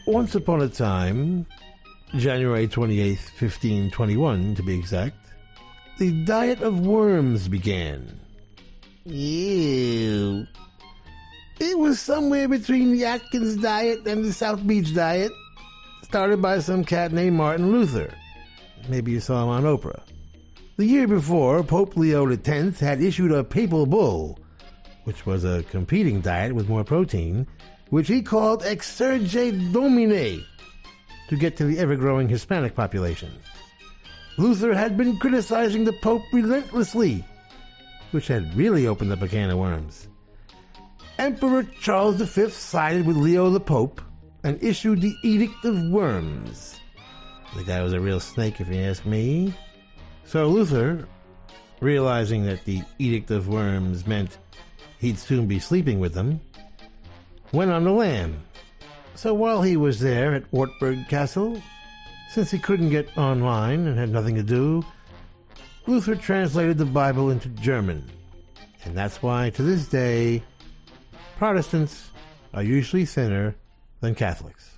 Once upon a time, January 28th, 1521 to be exact, the diet of worms began. Ew. It was somewhere between the Atkins diet and the South Beach diet, started by some cat named Martin Luther. Maybe you saw him on Oprah. The year before, Pope Leo X had issued a papal bull, which was a competing diet with more protein, which he called Exsurge Domine, to get to the ever growing Hispanic population. Luther had been criticizing the Pope relentlessly, which had really opened up a can of worms. Emperor Charles V sided with Leo the Pope and issued the Edict of Worms. The guy was a real snake, if you ask me. So Luther, realizing that the Edict of Worms meant he'd soon be sleeping with them, went on the lam. So while he was there at Wartburg Castle, since he couldn't get online and had nothing to do, Luther translated the Bible into German. And that's why, to this day, Protestants are usually thinner than Catholics.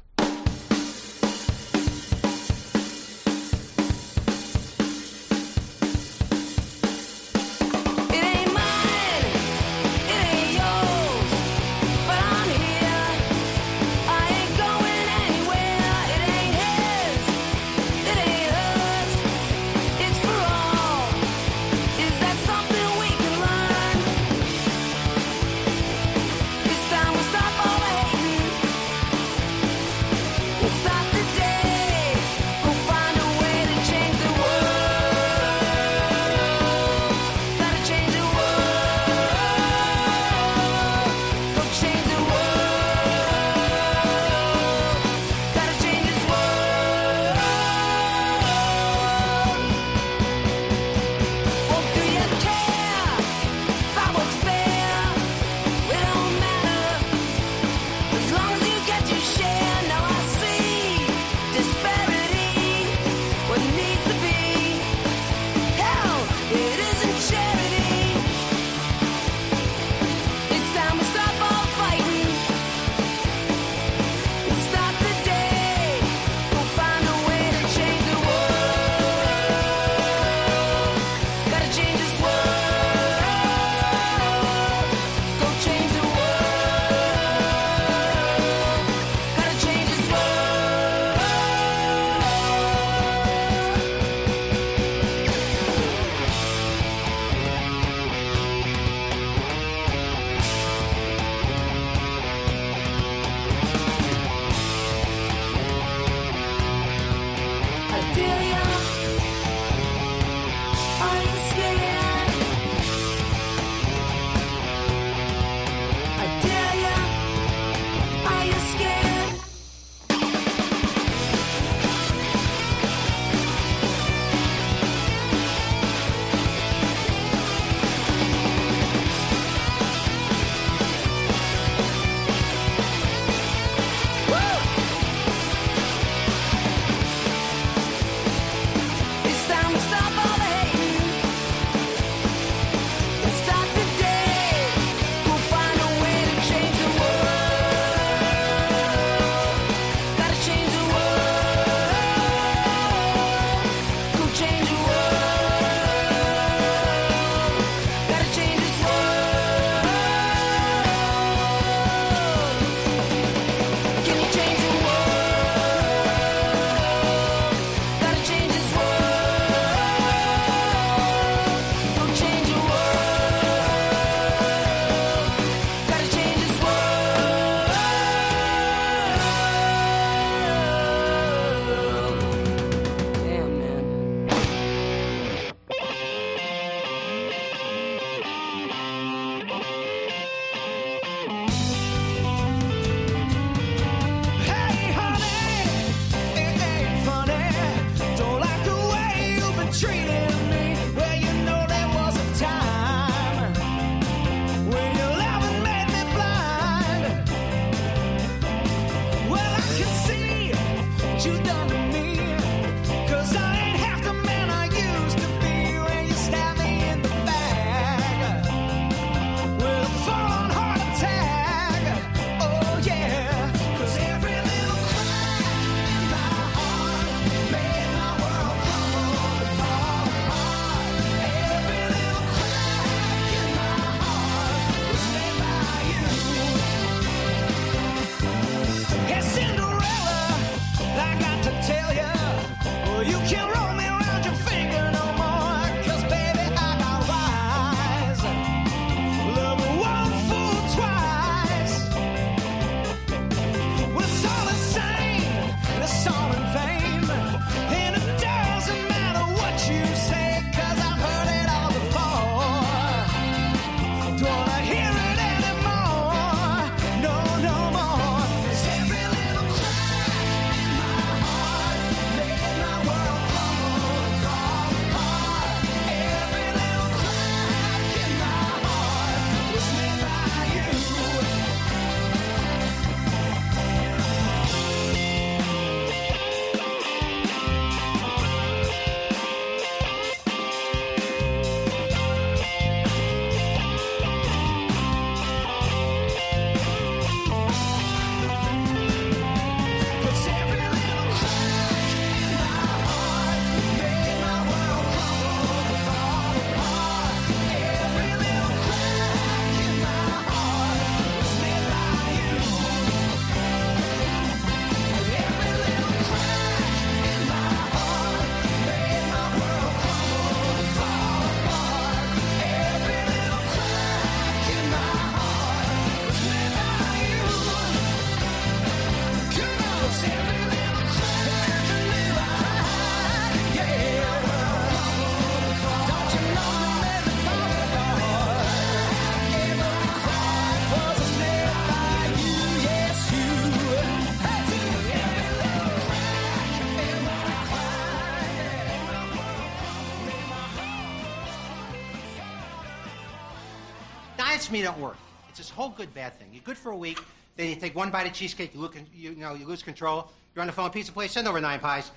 Me don't work. It's this whole good bad thing. You're good for a week, then you take one bite of cheesecake, you, look, you, know, you lose control. You're on the phone, pizza place, send over nine pies.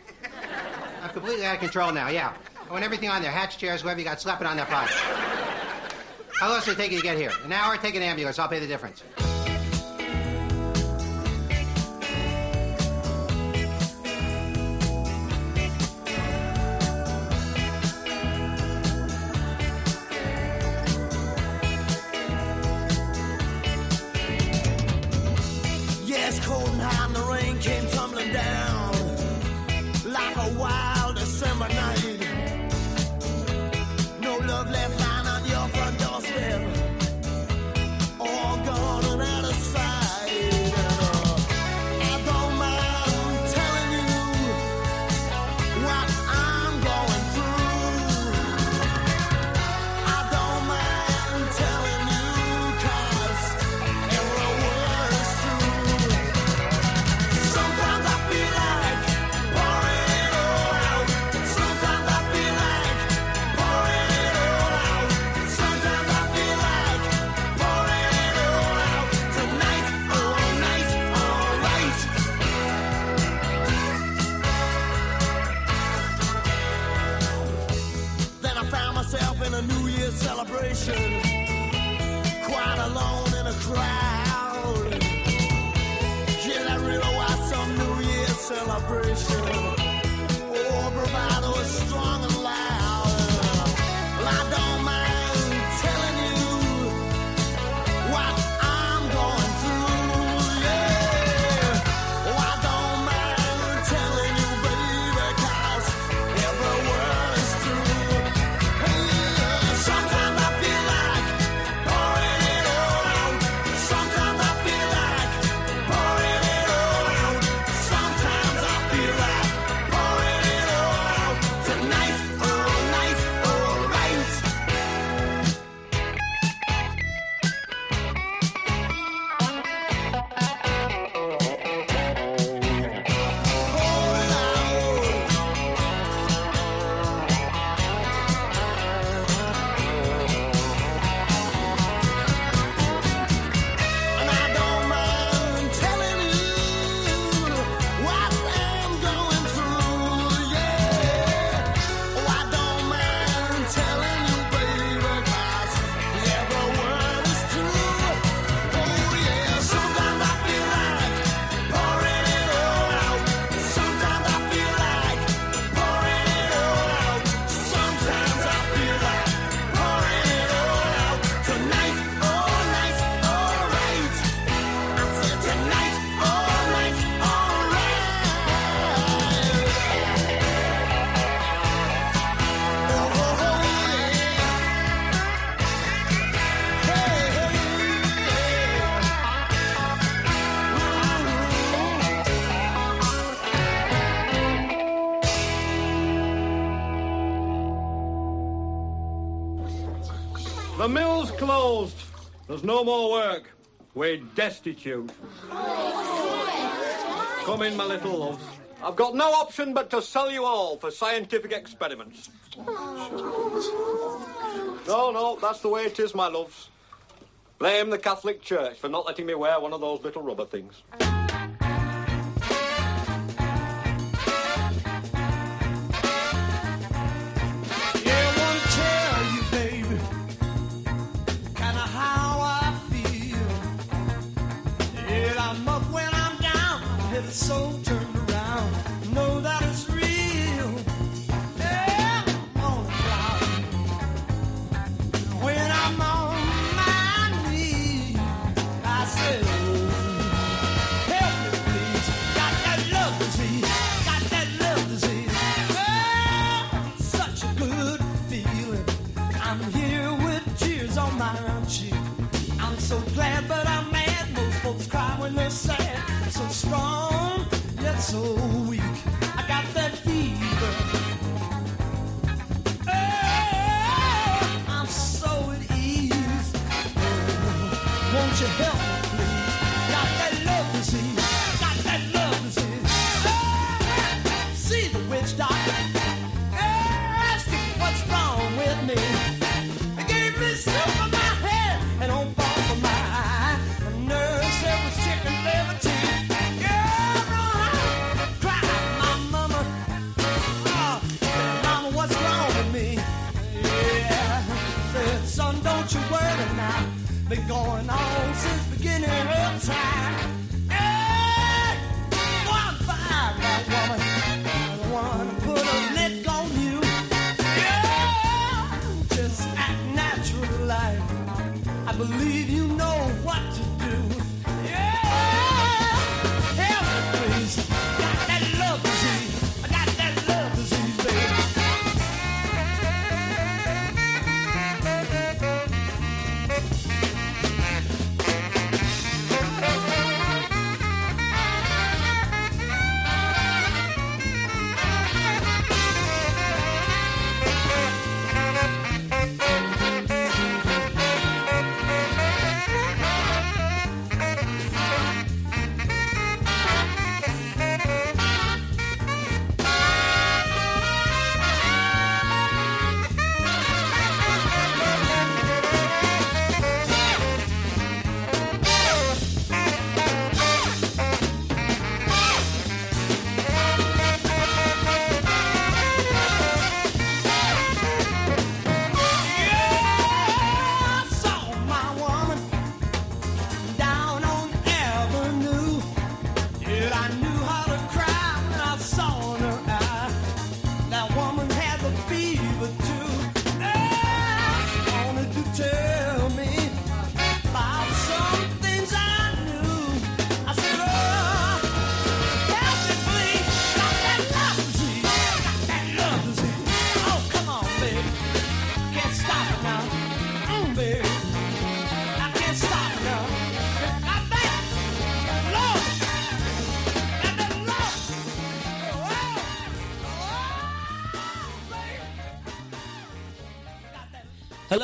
I'm completely out of control now, yeah. I want everything on there hatch chairs, whoever you got, slap it on that pie. How long does it take you to get here? An hour? Take an ambulance. I'll pay the difference. There's no more work. We're destitute. Come in, my little loves. I've got no option but to sell you all for scientific experiments. No, no, that's the way it is, my loves. Blame the Catholic Church for not letting me wear one of those little rubber things.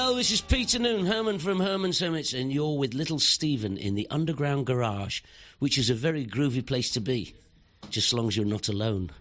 Hello, this is Peter Noon, Herman from Herman's Hermits, and you're with Little Steven in the Underground Garage, which is a very groovy place to be, just as long as you're not alone.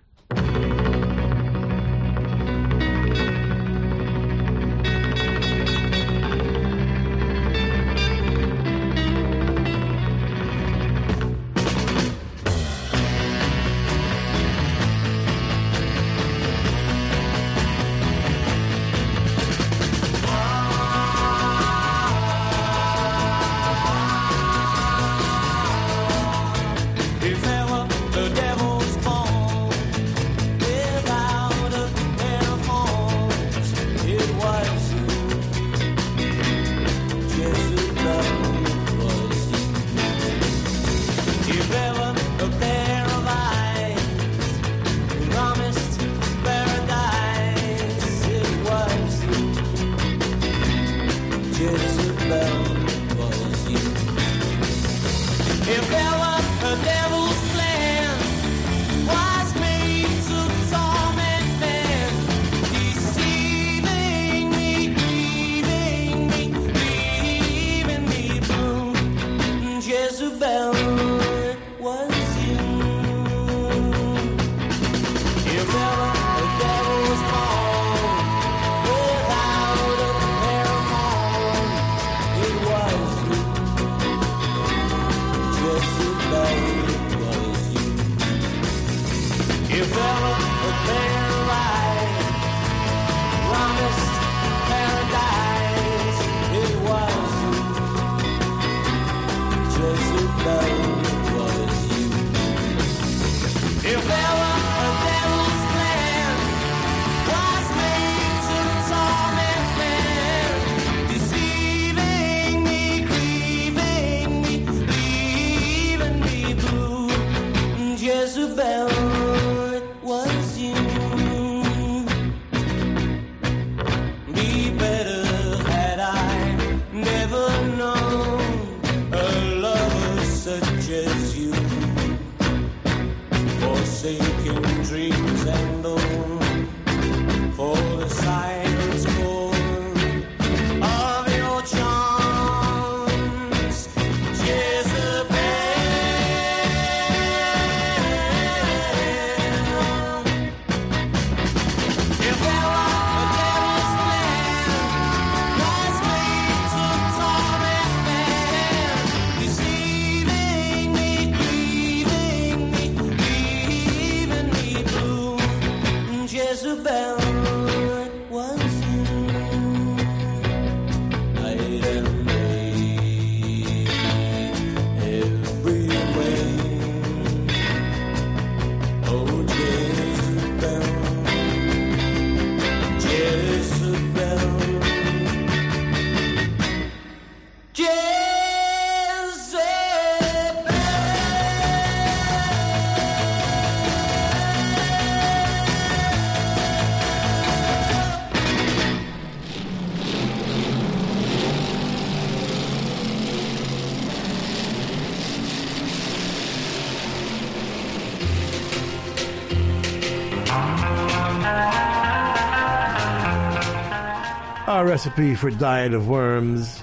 Our recipe for diet of worms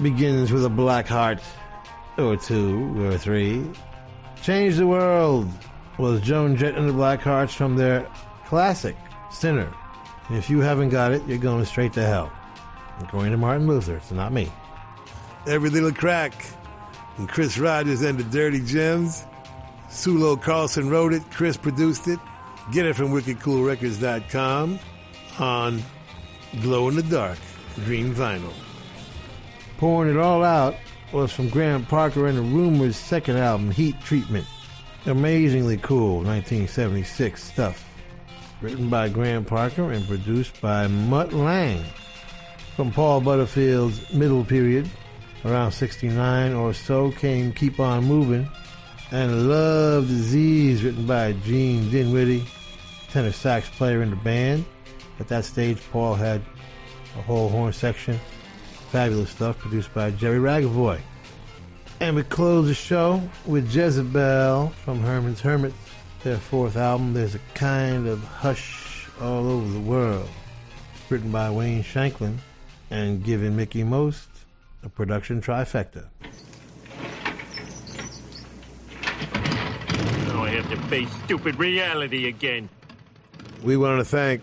begins with a black heart, or two, or three. Change the world was Joan Jett and the Blackhearts from their classic Sinner. If you haven't got it, you're going straight to hell. According to Martin Luther, so not me. Every Little Crack. And Chris Rogers and the Dirty Gems. Sulo Karlsson wrote it. Chris produced it. Get it from wickedcoolrecords.com on Glow in the Dark Green Vinyl. Pouring it all out was from Graham Parker and the Rumors' second album, Heat Treatment. Amazingly cool 1976 stuff. Written by Graham Parker and produced by Mutt Lange. From Paul Butterfield's middle period, around 69 or so, came Keep On Moving and Love Disease, written by Gene Dinwiddie, tenor sax player in the band. At that stage, Paul had a whole horn section. Fabulous stuff produced by Jerry Ragovoy. And we close the show with Jezebel from Herman's Hermits, their fourth album. There's a kind of hush all over the world. Written by Wayne Shanklin and giving Mickie Most a production trifecta. Now I have to face stupid reality again. We want to thank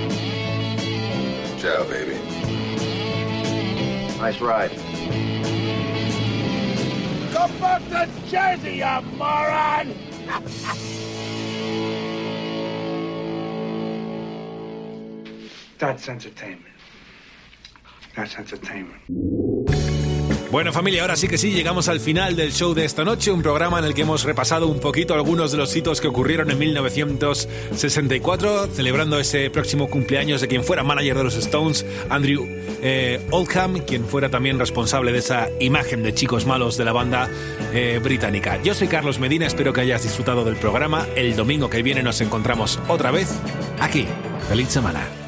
Ciao, baby. Nice ride. Go back to Jersey, you moron! That's entertainment. That's entertainment. Bueno familia, ahora sí que sí, llegamos al final del show de esta noche, un programa en el que hemos repasado un poquito algunos de los hitos que ocurrieron en 1964, celebrando ese próximo cumpleaños de quien fuera manager de los Stones, Andrew eh, Oldham, quien fuera también responsable de esa imagen de chicos malos de la banda eh, británica. Yo soy Carlos Medina, espero que hayas disfrutado del programa. El domingo que viene nos encontramos otra vez aquí. Feliz semana.